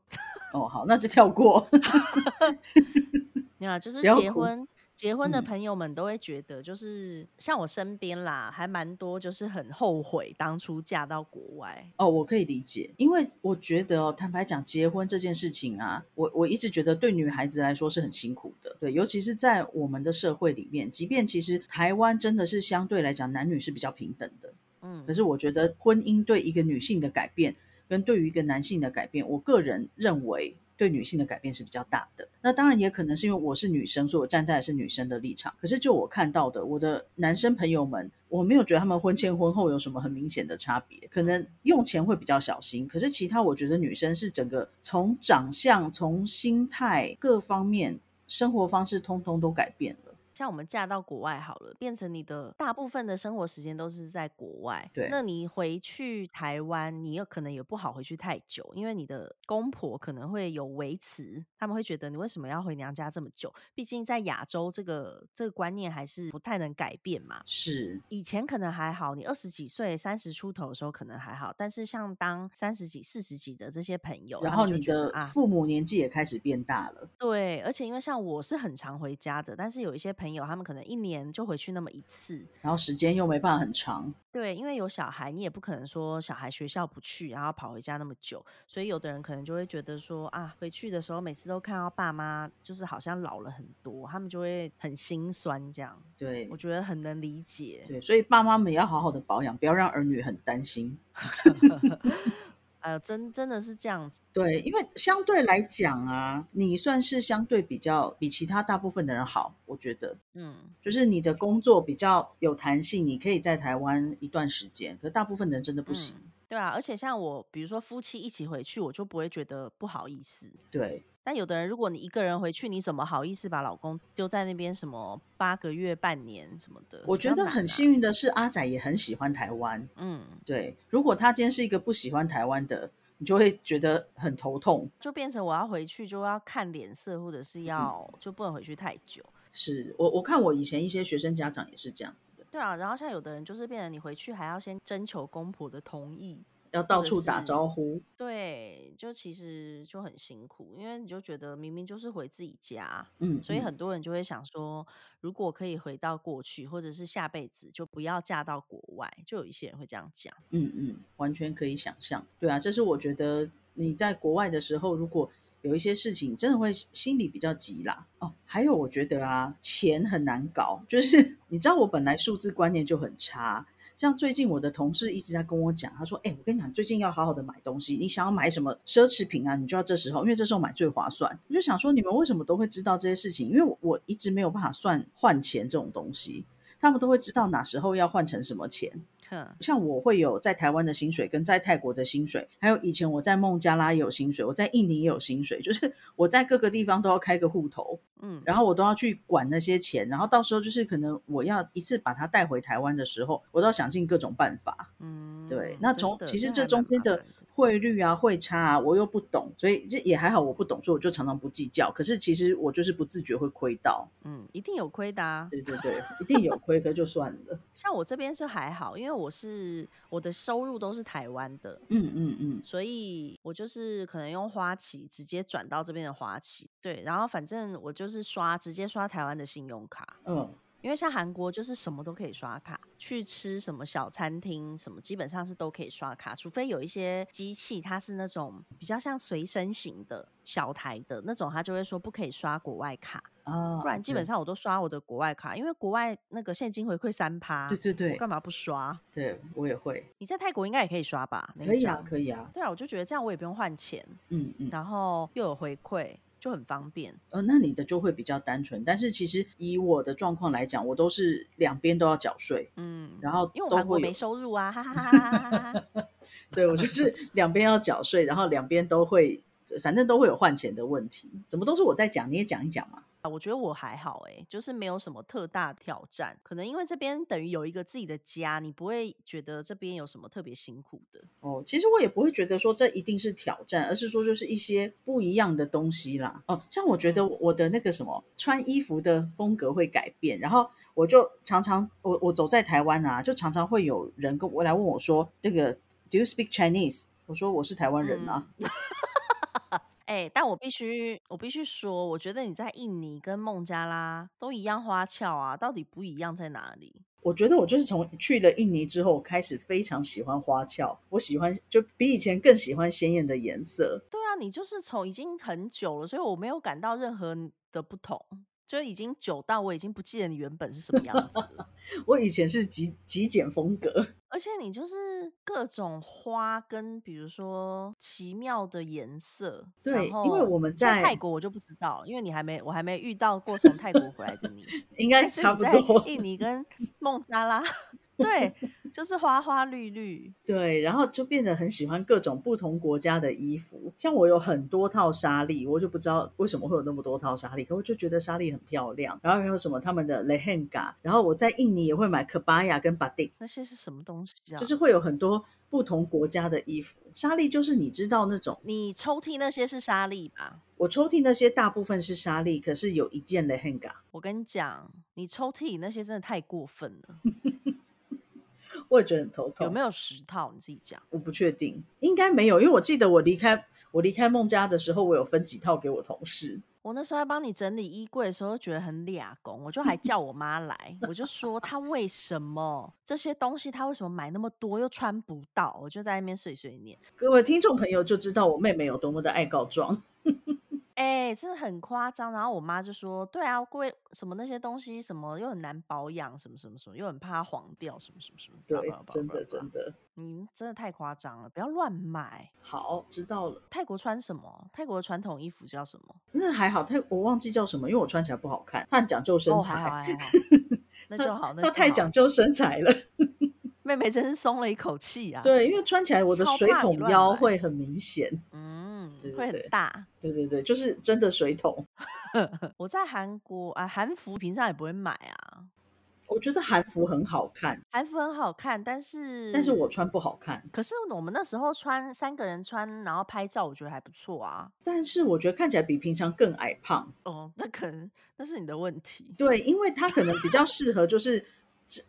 哦，好，那就跳过。你好，就是结婚。结婚的朋友们都会觉得，就是像我身边啦，还蛮多，就是很后悔当初嫁到国外。哦，我可以理解，因为我觉得哦，坦白讲，结婚这件事情啊，我我一直觉得对女孩子来说是很辛苦的。对，尤其是在我们的社会里面，即便其实台湾真的是相对来讲男女是比较平等的，嗯，可是我觉得婚姻对一个女性的改变，跟对于一个男性的改变，我个人认为。对女性的改变是比较大的，那当然也可能是因为我是女生，所以我站在的是女生的立场。可是就我看到的，我的男生朋友们我没有觉得他们婚前婚后有什么很明显的差别，可能用钱会比较小心，可是其他我觉得女生是整个从长相、从心态各方面、生活方式，通通都改变。像我们嫁到国外好了，变成你的大部分的生活时间都是在国外。对，那你回去台湾，你有可能也不好回去太久，因为你的公婆可能会有维持，他们会觉得你为什么要回娘家这么久？毕竟在亚洲，这个这个观念还是不太能改变嘛。是，以前可能还好，你二十几岁、三十出头的时候可能还好，但是像当三十几、四十几的这些朋友，然后你的父母年纪也开始变大了。对，而且因为像我是很常回家的，但是有一些朋朋友他们可能一年就回去那么一次，然后时间又没办法很长。对，因为有小孩，你也不可能说小孩学校不去，然后跑回家那么久。所以有的人可能就会觉得说啊，回去的时候每次都看到爸妈，就是好像老了很多，他们就会很心酸。这样，对我觉得很能理解。对，所以爸妈们也要好好的保养，不要让儿女很担心。呃，真真的是这样子。对，因为相对来讲啊，你算是相对比较比其他大部分的人好，我觉得。嗯，就是你的工作比较有弹性，你可以在台湾一段时间，可大部分人真的不行。对啊，而且像我，比如说夫妻一起回去，我就不会觉得不好意思。对。但有的人，如果你一个人回去，你怎么好意思把老公丢在那边？什么八个月、半年什么的？我觉得很幸运的是，阿仔也很喜欢台湾。嗯，对。如果他今天是一个不喜欢台湾的，你就会觉得很头痛，就变成我要回去就要看脸色，或者是要就不能回去太久。是我我看我以前一些学生家长也是这样子的。对啊，然后像有的人就是变成你回去还要先征求公婆的同意。要到处打招呼，对，就其实就很辛苦，因为你就觉得明明就是回自己家，嗯，所以很多人就会想说，如果可以回到过去，或者是下辈子就不要嫁到国外，就有一些人会这样讲，嗯嗯，完全可以想象，对啊，这是我觉得你在国外的时候，如果有一些事情，真的会心里比较急啦。哦，还有我觉得啊，钱很难搞，就是 你知道我本来数字观念就很差。像最近我的同事一直在跟我讲，他说：“哎，我跟你讲，最近要好好的买东西。你想要买什么奢侈品啊？你就要这时候，因为这时候买最划算。”我就想说，你们为什么都会知道这些事情？因为我一直没有办法算换钱这种东西，他们都会知道哪时候要换成什么钱。像我会有在台湾的薪水，跟在泰国的薪水，还有以前我在孟加拉也有薪水，我在印尼也有薪水，就是我在各个地方都要开个户头，嗯，然后我都要去管那些钱，然后到时候就是可能我要一次把它带回台湾的时候，我都要想尽各种办法，嗯，对，那从其实这中间的。汇率啊，汇差啊，我又不懂，所以这也还好，我不懂，所以我就常常不计较。可是其实我就是不自觉会亏到，嗯，一定有亏的啊，对对对，一定有亏，可就算了。像我这边是还好，因为我是我的收入都是台湾的，嗯嗯嗯，所以我就是可能用花旗直接转到这边的花旗，对，然后反正我就是刷直接刷台湾的信用卡，嗯。因为像韩国就是什么都可以刷卡，去吃什么小餐厅什么，基本上是都可以刷卡，除非有一些机器它是那种比较像随身型的小台的那种，它就会说不可以刷国外卡哦，不然基本上我都刷我的国外卡，因为国外那个现金回馈三趴，对对对，干嘛不刷？对我也会。你在泰国应该也可以刷吧？可以啊，可以啊。对啊，我就觉得这样我也不用换钱，嗯嗯，然后又有回馈。就很方便，呃，那你的就会比较单纯。但是其实以我的状况来讲，我都是两边都要缴税，嗯，然后因为韩国没收入啊，哈哈哈哈哈哈。对，我就是两边要缴税，然后两边都会，反正都会有换钱的问题。怎么都是我在讲，你也讲一讲嘛。啊我觉得我还好哎，就是没有什么特大挑战，可能因为这边等于有一个自己的家，你不会觉得这边有什么特别辛苦的哦。其实我也不会觉得说这一定是挑战，而是说就是一些不一样的东西啦。哦，像我觉得我的那个什么穿衣服的风格会改变，然后我就常常我我走在台湾啊，就常常会有人跟我来问我说：“这个 Do you speak Chinese？” 我说：“我是台湾人啊。”哎，但我必须，我必须说，我觉得你在印尼跟孟加拉都一样花俏啊，到底不一样在哪里？我觉得我就是从去了印尼之后，开始非常喜欢花俏，我喜欢就比以前更喜欢鲜艳的颜色。对啊，你就是从已经很久了，所以我没有感到任何的不同。就已经久到我已经不记得你原本是什么样子了。我以前是极极简风格，而且你就是各种花跟比如说奇妙的颜色。对，因为我们在泰国我就不知道，因为你还没我还没遇到过从泰国回来的你，应该差不多。印尼跟孟加拉对，就是花花绿绿。对，然后就变得很喜欢各种不同国家的衣服。像我有很多套纱丽，我就不知道为什么会有那么多套纱丽，可我就觉得纱丽很漂亮。然后还有什么他们的 lehenga，然后我在印尼也会买 kebaya 跟 batik，那些是什么东西啊？就是会有很多不同国家的衣服。纱丽就是你知道那种，你抽屉那些是纱丽吧？我抽屉那些大部分是纱丽，可是有一件 lehenga。我跟你讲，你抽屉那些真的太过分了。我也觉得很头痛。有没有十套？你自己讲。我不确定，应该没有，因为我记得我离开我离开孟家的时候，我有分几套给我同事。我那时候在帮你整理衣柜的时候，觉得很俩工，我就还叫我妈来，我就说她为什么这些东西她为什么买那么多又穿不到，我就在那边碎碎念。各位听众朋友就知道我妹妹有多么的爱告状。哎，真的很夸张。然后我妈就说：“对啊，贵什么那些东西，什么又很难保养，什么什么什么，又很怕它黄掉，什么什么什么。”对，真的真的，嗯，真的太夸张了，不要乱买。好，知道了。泰国穿什么？泰国的传统衣服叫什么？那还好，泰我忘记叫什么，因为我穿起来不好看。它很讲究身材，还好还好。那就好，那太讲究身材了。妹妹真是松了一口气啊。对，因为穿起来我的水桶腰会很明显。嗯。会很大，对对对，就是真的水桶。我在韩国啊，韩服平常也不会买啊。我觉得韩服很好看，韩服很好看，但是但是我穿不好看。可是我们那时候穿三个人穿，然后拍照，我觉得还不错啊。但是我觉得看起来比平常更矮胖。哦，那可能那是你的问题。对，因为它可能比较适合就是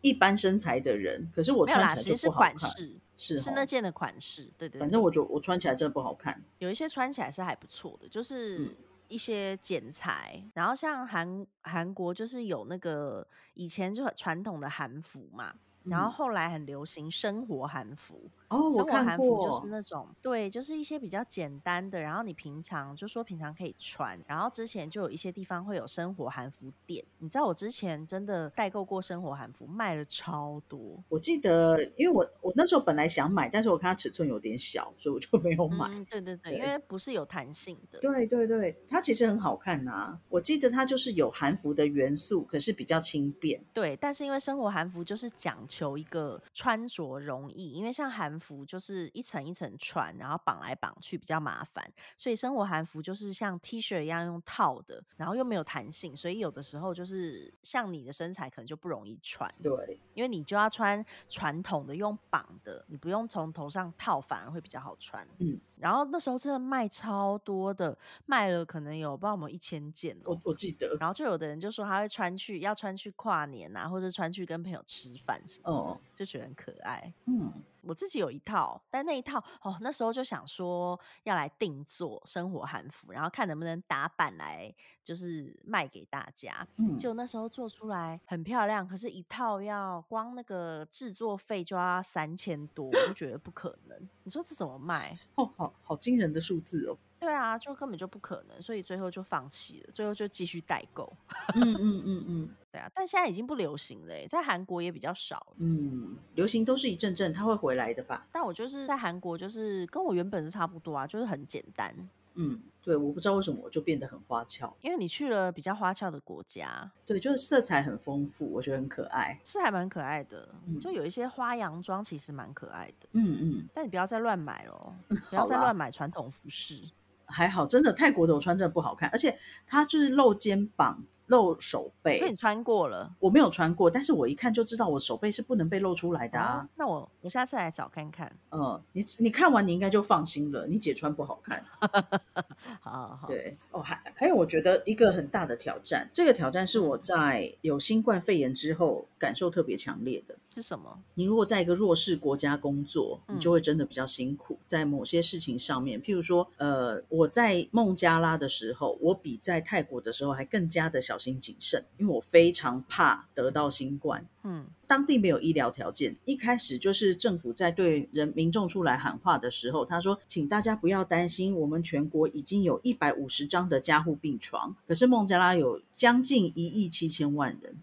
一般身材的人，可是我穿起来就不好看。是是那件的款式，对对。反正我就我穿起来真的不好看。有一些穿起来是还不错的，就是一些剪裁。然后像韩韩国就是有那个以前就很传统的韩服嘛。然后后来很流行生活韩服哦，生活韩服就是那种对，就是一些比较简单的，然后你平常就说平常可以穿。然后之前就有一些地方会有生活韩服店，你知道我之前真的代购过生活韩服，卖了超多。我记得，因为我我那时候本来想买，但是我看它尺寸有点小，所以我就没有买。对对对，因为不是有弹性的。对对对，它其实很好看呐。我记得它就是有韩服的元素，可是比较轻便。对，但是因为生活韩服就是讲。求一个穿着容易，因为像韩服就是一层一层穿，然后绑来绑去比较麻烦，所以生活韩服就是像 T 恤一样用套的，然后又没有弹性，所以有的时候就是像你的身材可能就不容易穿。对，因为你就要穿传统的用绑的，你不用从头上套，反而会比较好穿。嗯，然后那时候真的卖超多的，卖了可能有不知道有没有一千件。我我记得，然后就有的人就说他会穿去要穿去跨年啊，或者穿去跟朋友吃饭什么。哦，就觉得很可爱。嗯，我自己有一套，但那一套哦，那时候就想说要来定做生活韩服，然后看能不能打版来，就是卖给大家。嗯，就那时候做出来很漂亮，可是一套要光那个制作费就要三千多，我就觉得不可能。你说这怎么卖？哦，好好惊人的数字哦。对啊，就根本就不可能，所以最后就放弃了，最后就继续代购。嗯嗯嗯嗯，对啊，但现在已经不流行了，在韩国也比较少。嗯，流行都是一阵阵，它会回来的吧？但我就是在韩国，就是跟我原本是差不多啊，就是很简单。嗯，对，我不知道为什么我就变得很花俏，因为你去了比较花俏的国家。对，就是色彩很丰富，我觉得很可爱，是还蛮可爱的。就有一些花洋装，其实蛮可爱的。嗯嗯，但你不要再乱买喽，不要再乱买传统服饰。还好，真的泰国的我穿真的不好看，而且它就是露肩膀。露手背，所以你穿过了，我没有穿过，但是我一看就知道我手背是不能被露出来的啊。那我我下次来找看看。嗯，你你看完你应该就放心了，你姐穿不好看。好好对哦，还还有我觉得一个很大的挑战，这个挑战是我在有新冠肺炎之后感受特别强烈的。是什么？你如果在一个弱势国家工作，你就会真的比较辛苦，在某些事情上面，譬如说，呃，我在孟加拉的时候，我比在泰国的时候还更加的小。小心谨慎，因为我非常怕得到新冠。嗯，当地没有医疗条件，一开始就是政府在对人民众出来喊话的时候，他说：“请大家不要担心，我们全国已经有一百五十张的加护病床。”可是孟加拉有将近一亿七千万人。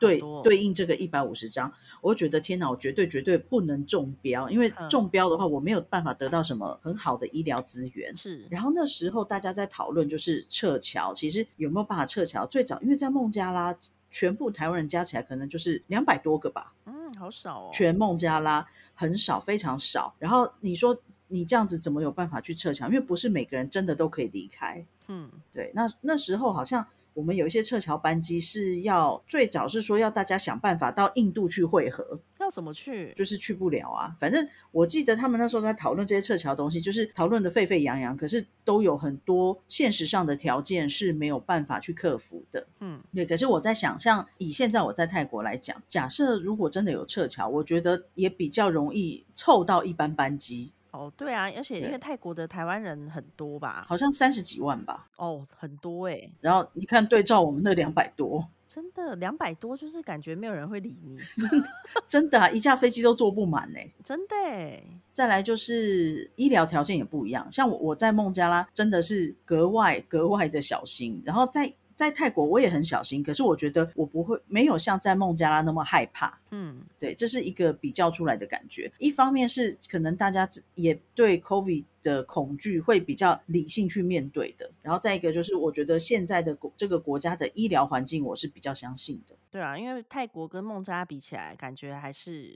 对，对应这个一百五十张，我觉得天哪，我绝对绝对不能中标，因为中标的话，我没有办法得到什么很好的医疗资源。是，然后那时候大家在讨论就是撤侨，其实有没有办法撤侨？最早因为在孟加拉，全部台湾人加起来可能就是两百多个吧。嗯，好少哦，全孟加拉很少，非常少。然后你说你这样子怎么有办法去撤侨？因为不是每个人真的都可以离开。嗯，对。那那时候好像我们有一些撤侨班机是要最早是说要大家想办法到印度去汇合。要怎么去？就是去不了啊！反正我记得他们那时候在讨论这些撤侨东西，就是讨论的沸沸扬扬。可是都有很多现实上的条件是没有办法去克服的。嗯，对。可是我在想，像以现在我在泰国来讲，假设如果真的有撤侨，我觉得也比较容易凑到一班班机。哦，对啊，而且因为泰国的台湾人很多吧，好像三十几万吧。哦，很多哎。然后你看对照我们那两百多。真的两百多，就是感觉没有人会理你，真的啊，一架飞机都坐不满呢。真的。再来就是医疗条件也不一样，像我我在孟加拉真的是格外格外的小心，然后在在泰国我也很小心，可是我觉得我不会没有像在孟加拉那么害怕。嗯，对，这是一个比较出来的感觉。一方面是可能大家也对 COVID。的恐惧会比较理性去面对的，然后再一个就是，我觉得现在的国这个国家的医疗环境，我是比较相信的。对啊，因为泰国跟孟加拉比起来，感觉还是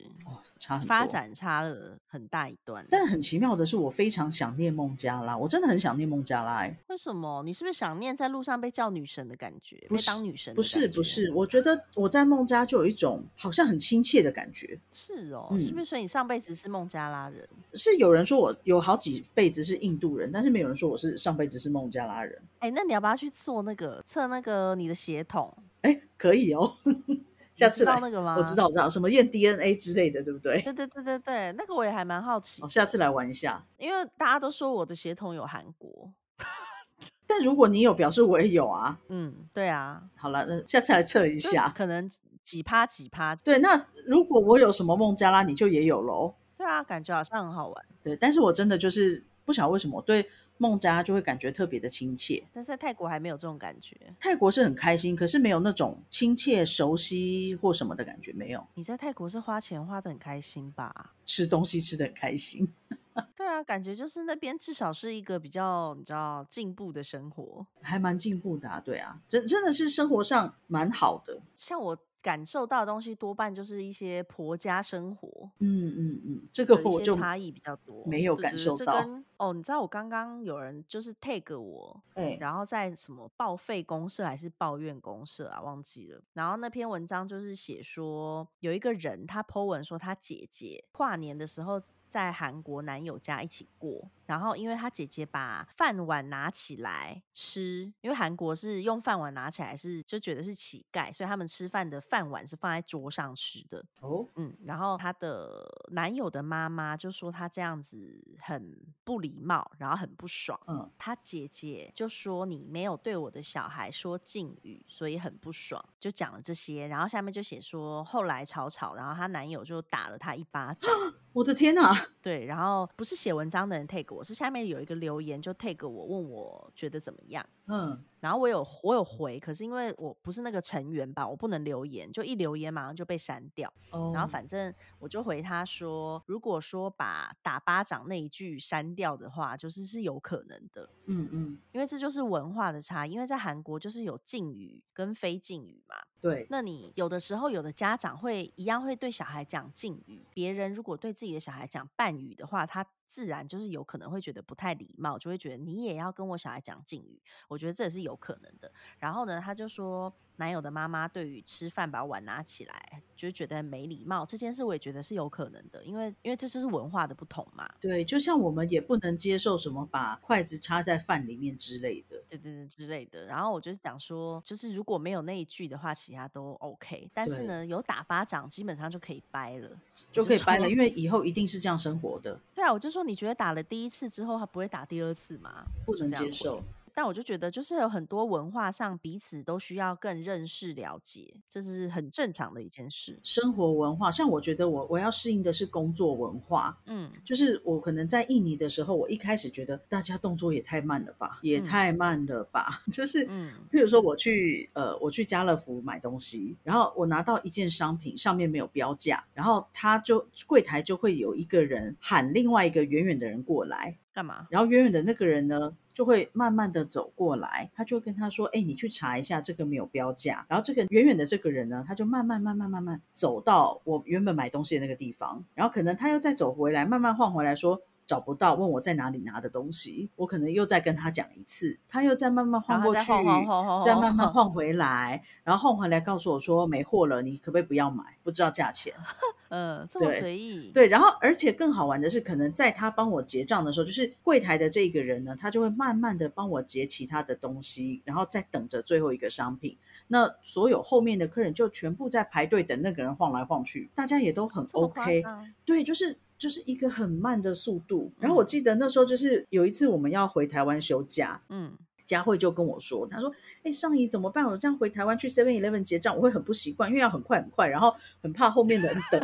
差发展差了很大一段。但很奇妙的是，我非常想念孟加拉，我真的很想念孟加拉。哎，为什么？你是不是想念在路上被叫女神的感觉？被当女神？不是，不是。我觉得我在孟加就有一种好像很亲切的感觉。是哦，是不是？所以你上辈子是孟加拉人？是有人说我有好几辈子是印度人，但是没有人说我是上辈子是孟加拉人。哎，那你要不要去做那个测那个你的血统？哎，可以哦。下次来那个吗？我知道，我知道，什么验 DNA 之类的，对不对？对对对对对，那个我也还蛮好奇。下次来玩一下，因为大家都说我的血统有韩国，但如果你有，表示我也有啊。嗯，对啊。好了，那下次来测一下，可能几趴几趴。对，那如果我有什么孟加拉，你就也有喽。对啊，感觉好像很好玩。对，但是我真的就是不晓得为什么对。孟加就会感觉特别的亲切，但是在泰国还没有这种感觉。泰国是很开心，可是没有那种亲切、熟悉或什么的感觉，没有。你在泰国是花钱花的很开心吧？吃东西吃的很开心。对啊，感觉就是那边至少是一个比较你知道进步的生活，还蛮进步的啊。对啊，真真的是生活上蛮好的。像我。感受到的东西多半就是一些婆家生活，嗯嗯嗯，这个我就差异比较多，没有感受到。哦，你知道我刚刚有人就是 take 我，哎，然后在什么报废公社还是抱怨公社啊，忘记了。然后那篇文章就是写说有一个人他 po 文说他姐姐跨年的时候。在韩国男友家一起过，然后因为他姐姐把饭碗拿起来吃，因为韩国是用饭碗拿起来是就觉得是乞丐，所以他们吃饭的饭碗是放在桌上吃的。哦，嗯，然后她的男友的妈妈就说她这样子很不礼貌，然后很不爽。嗯，他姐姐就说你没有对我的小孩说敬语，所以很不爽，就讲了这些。然后下面就写说后来吵吵，然后她男友就打了她一巴掌。我的天哪！对，然后不是写文章的人 take 我，是下面有一个留言就 take 我，问我觉得怎么样。嗯，然后我有我有回，可是因为我不是那个成员吧，我不能留言，就一留言马上就被删掉。哦，然后反正我就回他说，如果说把打巴掌那一句删掉的话，就是是有可能的。嗯嗯，因为这就是文化的差异，因为在韩国就是有敬语跟非敬语嘛。对，那你有的时候有的家长会一样会对小孩讲敬语，别人如果对自己的小孩讲半语的话，他。自然就是有可能会觉得不太礼貌，就会觉得你也要跟我小孩讲敬语。我觉得这也是有可能的。然后呢，他就说。男友的妈妈对于吃饭把碗拿起来，就觉得没礼貌这件事，我也觉得是有可能的，因为因为这就是文化的不同嘛。对，就像我们也不能接受什么把筷子插在饭里面之类的，对对对之类的。然后我就是讲说，就是如果没有那一句的话，其他都 OK。但是呢，有打巴掌，基本上就可以掰了，就可以掰了，因为以后一定是这样生活的。对啊，我就说你觉得打了第一次之后，他不会打第二次吗？不能接受。但我就觉得，就是有很多文化上彼此都需要更认识、了解，这是很正常的一件事。生活文化，像我觉得我我要适应的是工作文化，嗯，就是我可能在印尼的时候，我一开始觉得大家动作也太慢了吧，也太慢了吧，就是，嗯，譬如说我去呃我去家乐福买东西，然后我拿到一件商品上面没有标价，然后他就柜台就会有一个人喊另外一个远远的人过来。干嘛？然后远远的那个人呢？就会慢慢的走过来，他就跟他说：“哎，你去查一下这个没有标价。”然后这个远远的这个人呢，他就慢慢慢慢慢慢走到我原本买东西的那个地方，然后可能他又再走回来，慢慢换回来说。找不到，问我在哪里拿的东西，我可能又再跟他讲一次，他又再慢慢晃过去，再慢慢晃回来，然后晃回来告诉我说没货了，你可不可以不要买？不知道价钱。嗯，这么随意。对，然后而且更好玩的是，可能在他帮我结账的时候，就是柜台的这个人呢，他就会慢慢的帮我结其他的东西，然后再等着最后一个商品。那所有后面的客人就全部在排队等那个人晃来晃去，大家也都很 OK。对，就是。就是一个很慢的速度，然后我记得那时候就是有一次我们要回台湾休假，嗯，佳慧就跟我说，她说：“哎，上姨怎么办？我这样回台湾去 Seven Eleven 结账，我会很不习惯，因为要很快很快，然后很怕后面的人等。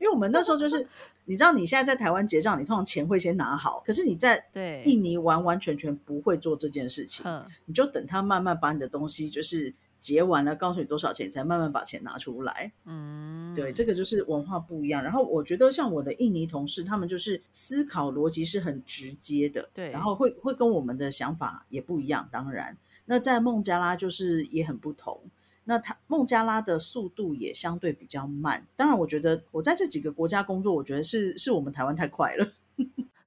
因为我们那时候就是，你知道，你现在在台湾结账，你通常钱会先拿好，可是你在印尼完完全全不会做这件事情，你就等他慢慢把你的东西就是。”结完了，告诉你多少钱，才慢慢把钱拿出来。嗯，对，这个就是文化不一样。然后我觉得像我的印尼同事，他们就是思考逻辑是很直接的，对，然后会会跟我们的想法也不一样。当然，那在孟加拉就是也很不同。那他孟加拉的速度也相对比较慢。当然，我觉得我在这几个国家工作，我觉得是是我们台湾太快了。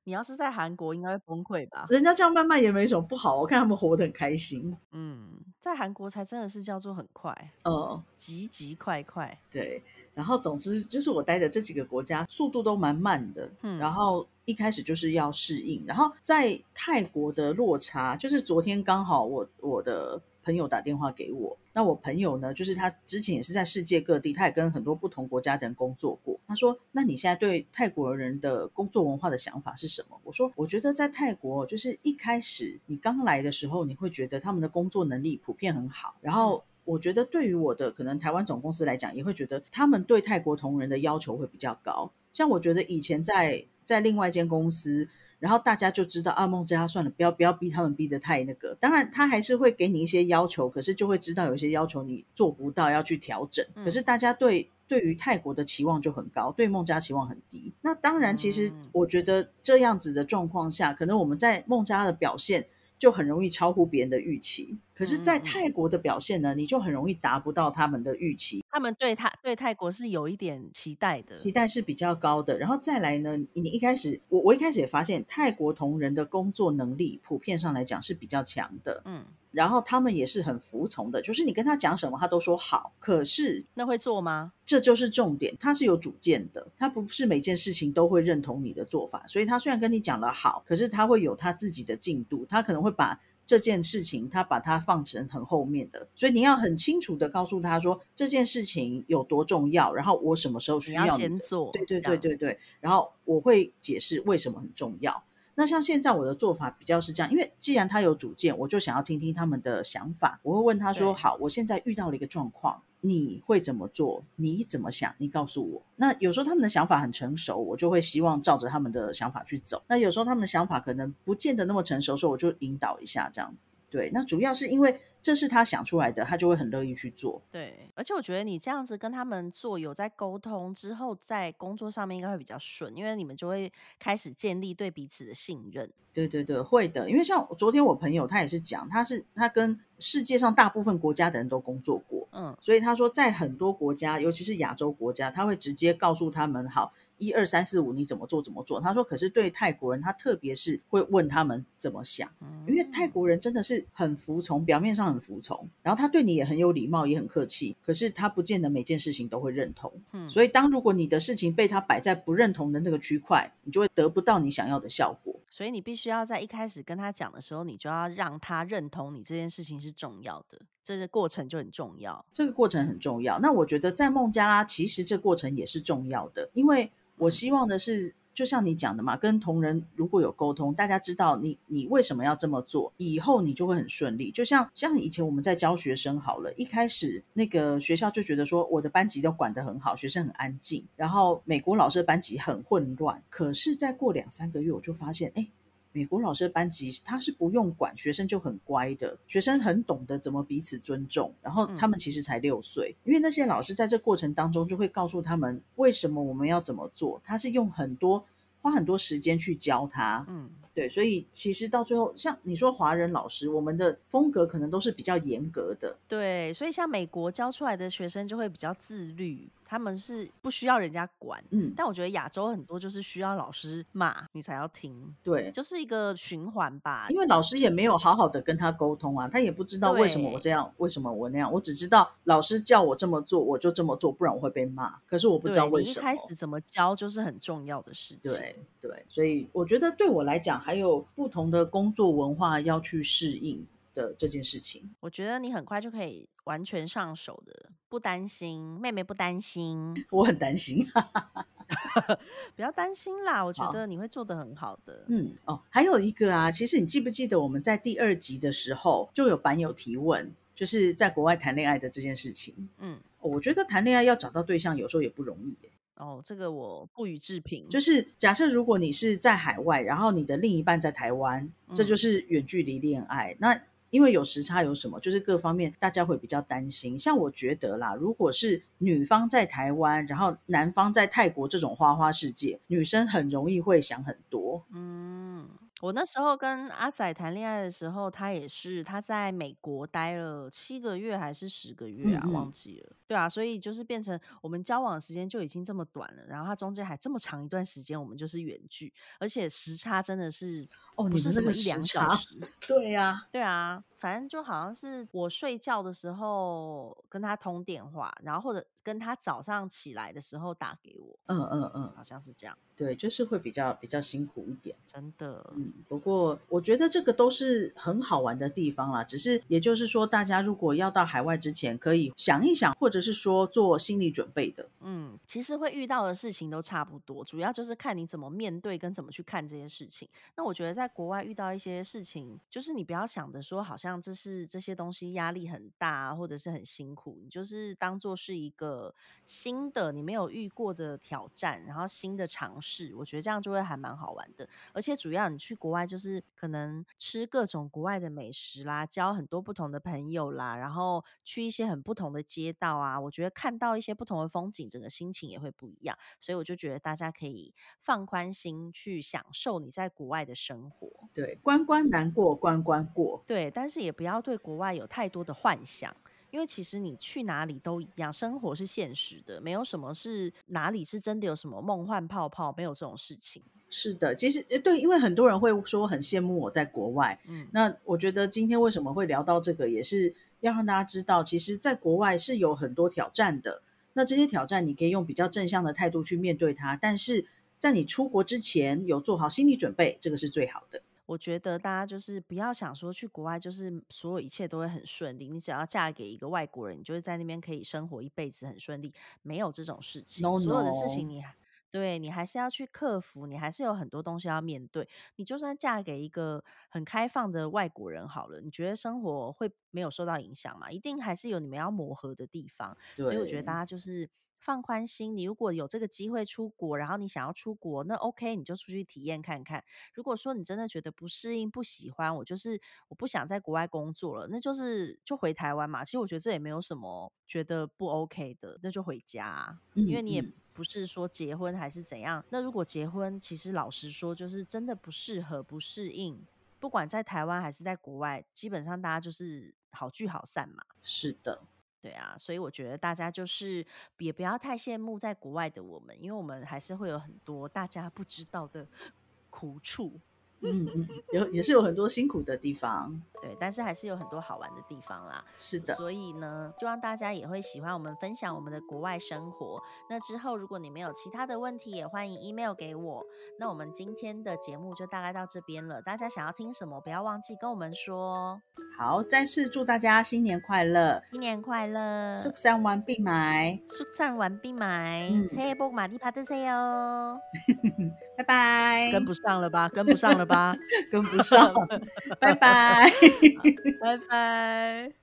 你要是在韩国，应该会崩溃吧？人家这样慢慢也没什么不好，我看他们活得很开心。嗯。在韩国才真的是叫做很快，呃，急急快快。对，然后总之就是我待的这几个国家速度都蛮慢的，嗯，然后一开始就是要适应，然后在泰国的落差，就是昨天刚好我我的。朋友打电话给我，那我朋友呢，就是他之前也是在世界各地，他也跟很多不同国家的人工作过。他说：“那你现在对泰国人的工作文化的想法是什么？”我说：“我觉得在泰国，就是一开始你刚来的时候，你会觉得他们的工作能力普遍很好。然后我觉得对于我的可能台湾总公司来讲，也会觉得他们对泰国同仁的要求会比较高。像我觉得以前在在另外一间公司。”然后大家就知道啊，孟加拉算了，不要不要逼他们逼得太那个。当然，他还是会给你一些要求，可是就会知道有些要求你做不到，要去调整。可是大家对对于泰国的期望就很高，对孟佳期望很低。那当然，其实我觉得这样子的状况下，可能我们在孟加拉的表现。就很容易超乎别人的预期，可是，在泰国的表现呢，你就很容易达不到他们的预期。他们对他对泰国是有一点期待的，期待是比较高的。然后再来呢，你一开始，我我一开始也发现，泰国同仁的工作能力普遍上来讲是比较强的。嗯。然后他们也是很服从的，就是你跟他讲什么，他都说好。可是那会做吗？这就是重点，他是有主见的，他不是每件事情都会认同你的做法。所以他虽然跟你讲了好，可是他会有他自己的进度，他可能会把这件事情他把它放成很后面的。所以你要很清楚的告诉他说这件事情有多重要，然后我什么时候需要先做。对对对对对，然后我会解释为什么很重要。那像现在我的做法比较是这样，因为既然他有主见，我就想要听听他们的想法。我会问他说：“好，我现在遇到了一个状况，你会怎么做？你怎么想？你告诉我。”那有时候他们的想法很成熟，我就会希望照着他们的想法去走。那有时候他们的想法可能不见得那么成熟，所以我就引导一下这样子。对，那主要是因为。这是他想出来的，他就会很乐意去做。对，而且我觉得你这样子跟他们做，有在沟通之后，在工作上面应该会比较顺，因为你们就会开始建立对彼此的信任。对对对，会的。因为像昨天我朋友他也是讲，他是他跟世界上大部分国家的人都工作过，嗯，所以他说在很多国家，尤其是亚洲国家，他会直接告诉他们好。一二三四五，你怎么做怎么做？他说，可是对泰国人，他特别是会问他们怎么想，因为泰国人真的是很服从，表面上很服从，然后他对你也很有礼貌，也很客气，可是他不见得每件事情都会认同。嗯，所以当如果你的事情被他摆在不认同的那个区块，你就会得不到你想要的效果。所以你必须要在一开始跟他讲的时候，你就要让他认同你这件事情是重要的，这个过程就很重要。这个过程很重要。那我觉得在孟加拉，其实这过程也是重要的，因为。我希望的是，就像你讲的嘛，跟同仁如果有沟通，大家知道你你为什么要这么做，以后你就会很顺利。就像像以前我们在教学生好了，一开始那个学校就觉得说我的班级都管得很好，学生很安静，然后美国老师的班级很混乱。可是再过两三个月，我就发现，哎。美国老师的班级，他是不用管学生就很乖的，学生很懂得怎么彼此尊重。然后他们其实才六岁，因为那些老师在这过程当中就会告诉他们为什么我们要怎么做。他是用很多花很多时间去教他。嗯。对，所以其实到最后，像你说华人老师，我们的风格可能都是比较严格的。对，所以像美国教出来的学生就会比较自律。他们是不需要人家管，嗯，但我觉得亚洲很多就是需要老师骂你才要听，对，就是一个循环吧。因为老师也没有好好的跟他沟通啊，他也不知道为什么我这样，为什么我那样，我只知道老师叫我这么做，我就这么做，不然我会被骂。可是我不知道为什么。一开始怎么教就是很重要的事情。对对，所以我觉得对我来讲，还有不同的工作文化要去适应。的这件事情，我觉得你很快就可以完全上手的，不担心。妹妹不担心，我很担心，不要担心啦。我觉得你会做的很好的。嗯哦，还有一个啊，其实你记不记得我们在第二集的时候就有版友提问，就是在国外谈恋爱的这件事情。嗯，我觉得谈恋爱要找到对象，有时候也不容易。哦，这个我不予置评。就是假设如果你是在海外，然后你的另一半在台湾，这就是远距离恋爱。那因为有时差有什么，就是各方面大家会比较担心。像我觉得啦，如果是女方在台湾，然后男方在泰国这种花花世界，女生很容易会想很多。嗯。我那时候跟阿仔谈恋爱的时候，他也是他在美国待了七个月还是十个月啊？忘记了。对啊，所以就是变成我们交往的时间就已经这么短了，然后他中间还这么长一段时间，我们就是远距，而且时差真的是哦，不是什么一两小时。对呀，对啊，反正就好像是我睡觉的时候跟他通电话，然后或者跟他早上起来的时候打给我。嗯嗯嗯，好像是这样。对，就是会比较比较辛苦一点，真的。嗯，不过我觉得这个都是很好玩的地方啦。只是也就是说，大家如果要到海外之前，可以想一想，或者是说做心理准备的。嗯，其实会遇到的事情都差不多，主要就是看你怎么面对跟怎么去看这些事情。那我觉得在国外遇到一些事情，就是你不要想着说好像这是这些东西压力很大或者是很辛苦，你就是当做是一个新的你没有遇过的挑战，然后新的尝试。我觉得这样就会还蛮好玩的，而且主要你去国外就是可能吃各种国外的美食啦，交很多不同的朋友啦，然后去一些很不同的街道啊，我觉得看到一些不同的风景，整个心情也会不一样。所以我就觉得大家可以放宽心去享受你在国外的生活。对，关关难过关关过。对，但是也不要对国外有太多的幻想。因为其实你去哪里都一样，生活是现实的，没有什么是哪里是真的有什么梦幻泡泡，没有这种事情。是的，其实对，因为很多人会说很羡慕我在国外，嗯，那我觉得今天为什么会聊到这个，也是要让大家知道，其实在国外是有很多挑战的。那这些挑战你可以用比较正向的态度去面对它，但是在你出国之前有做好心理准备，这个是最好的。我觉得大家就是不要想说去国外就是所有一切都会很顺利，你只要嫁给一个外国人，你就是在那边可以生活一辈子很顺利，没有这种事情。所有的事情你对你还是要去克服，你还是有很多东西要面对。你就算嫁给一个很开放的外国人好了，你觉得生活会没有受到影响吗？一定还是有你们要磨合的地方。所以我觉得大家就是。放宽心，你如果有这个机会出国，然后你想要出国，那 OK，你就出去体验看看。如果说你真的觉得不适应、不喜欢，我就是我不想在国外工作了，那就是就回台湾嘛。其实我觉得这也没有什么觉得不 OK 的，那就回家，因为你也不是说结婚还是怎样。那如果结婚，其实老实说，就是真的不适合、不适应，不管在台湾还是在国外，基本上大家就是好聚好散嘛。是的。对啊，所以我觉得大家就是也不要太羡慕在国外的我们，因为我们还是会有很多大家不知道的苦处。嗯嗯，有也是有很多辛苦的地方，对，但是还是有很多好玩的地方啦。是的，所以呢，希望大家也会喜欢我们分享我们的国外生活。那之后，如果你们有其他的问题，也欢迎 email 给我。那我们今天的节目就大概到这边了。大家想要听什么，不要忘记跟我们说。好，再次祝大家新年快乐！新年快乐！速上完毕买，速上完毕买，车博马蒂帕特车哦。拜拜，跟不上了吧？跟不上了。吧，跟不上，拜拜，拜拜。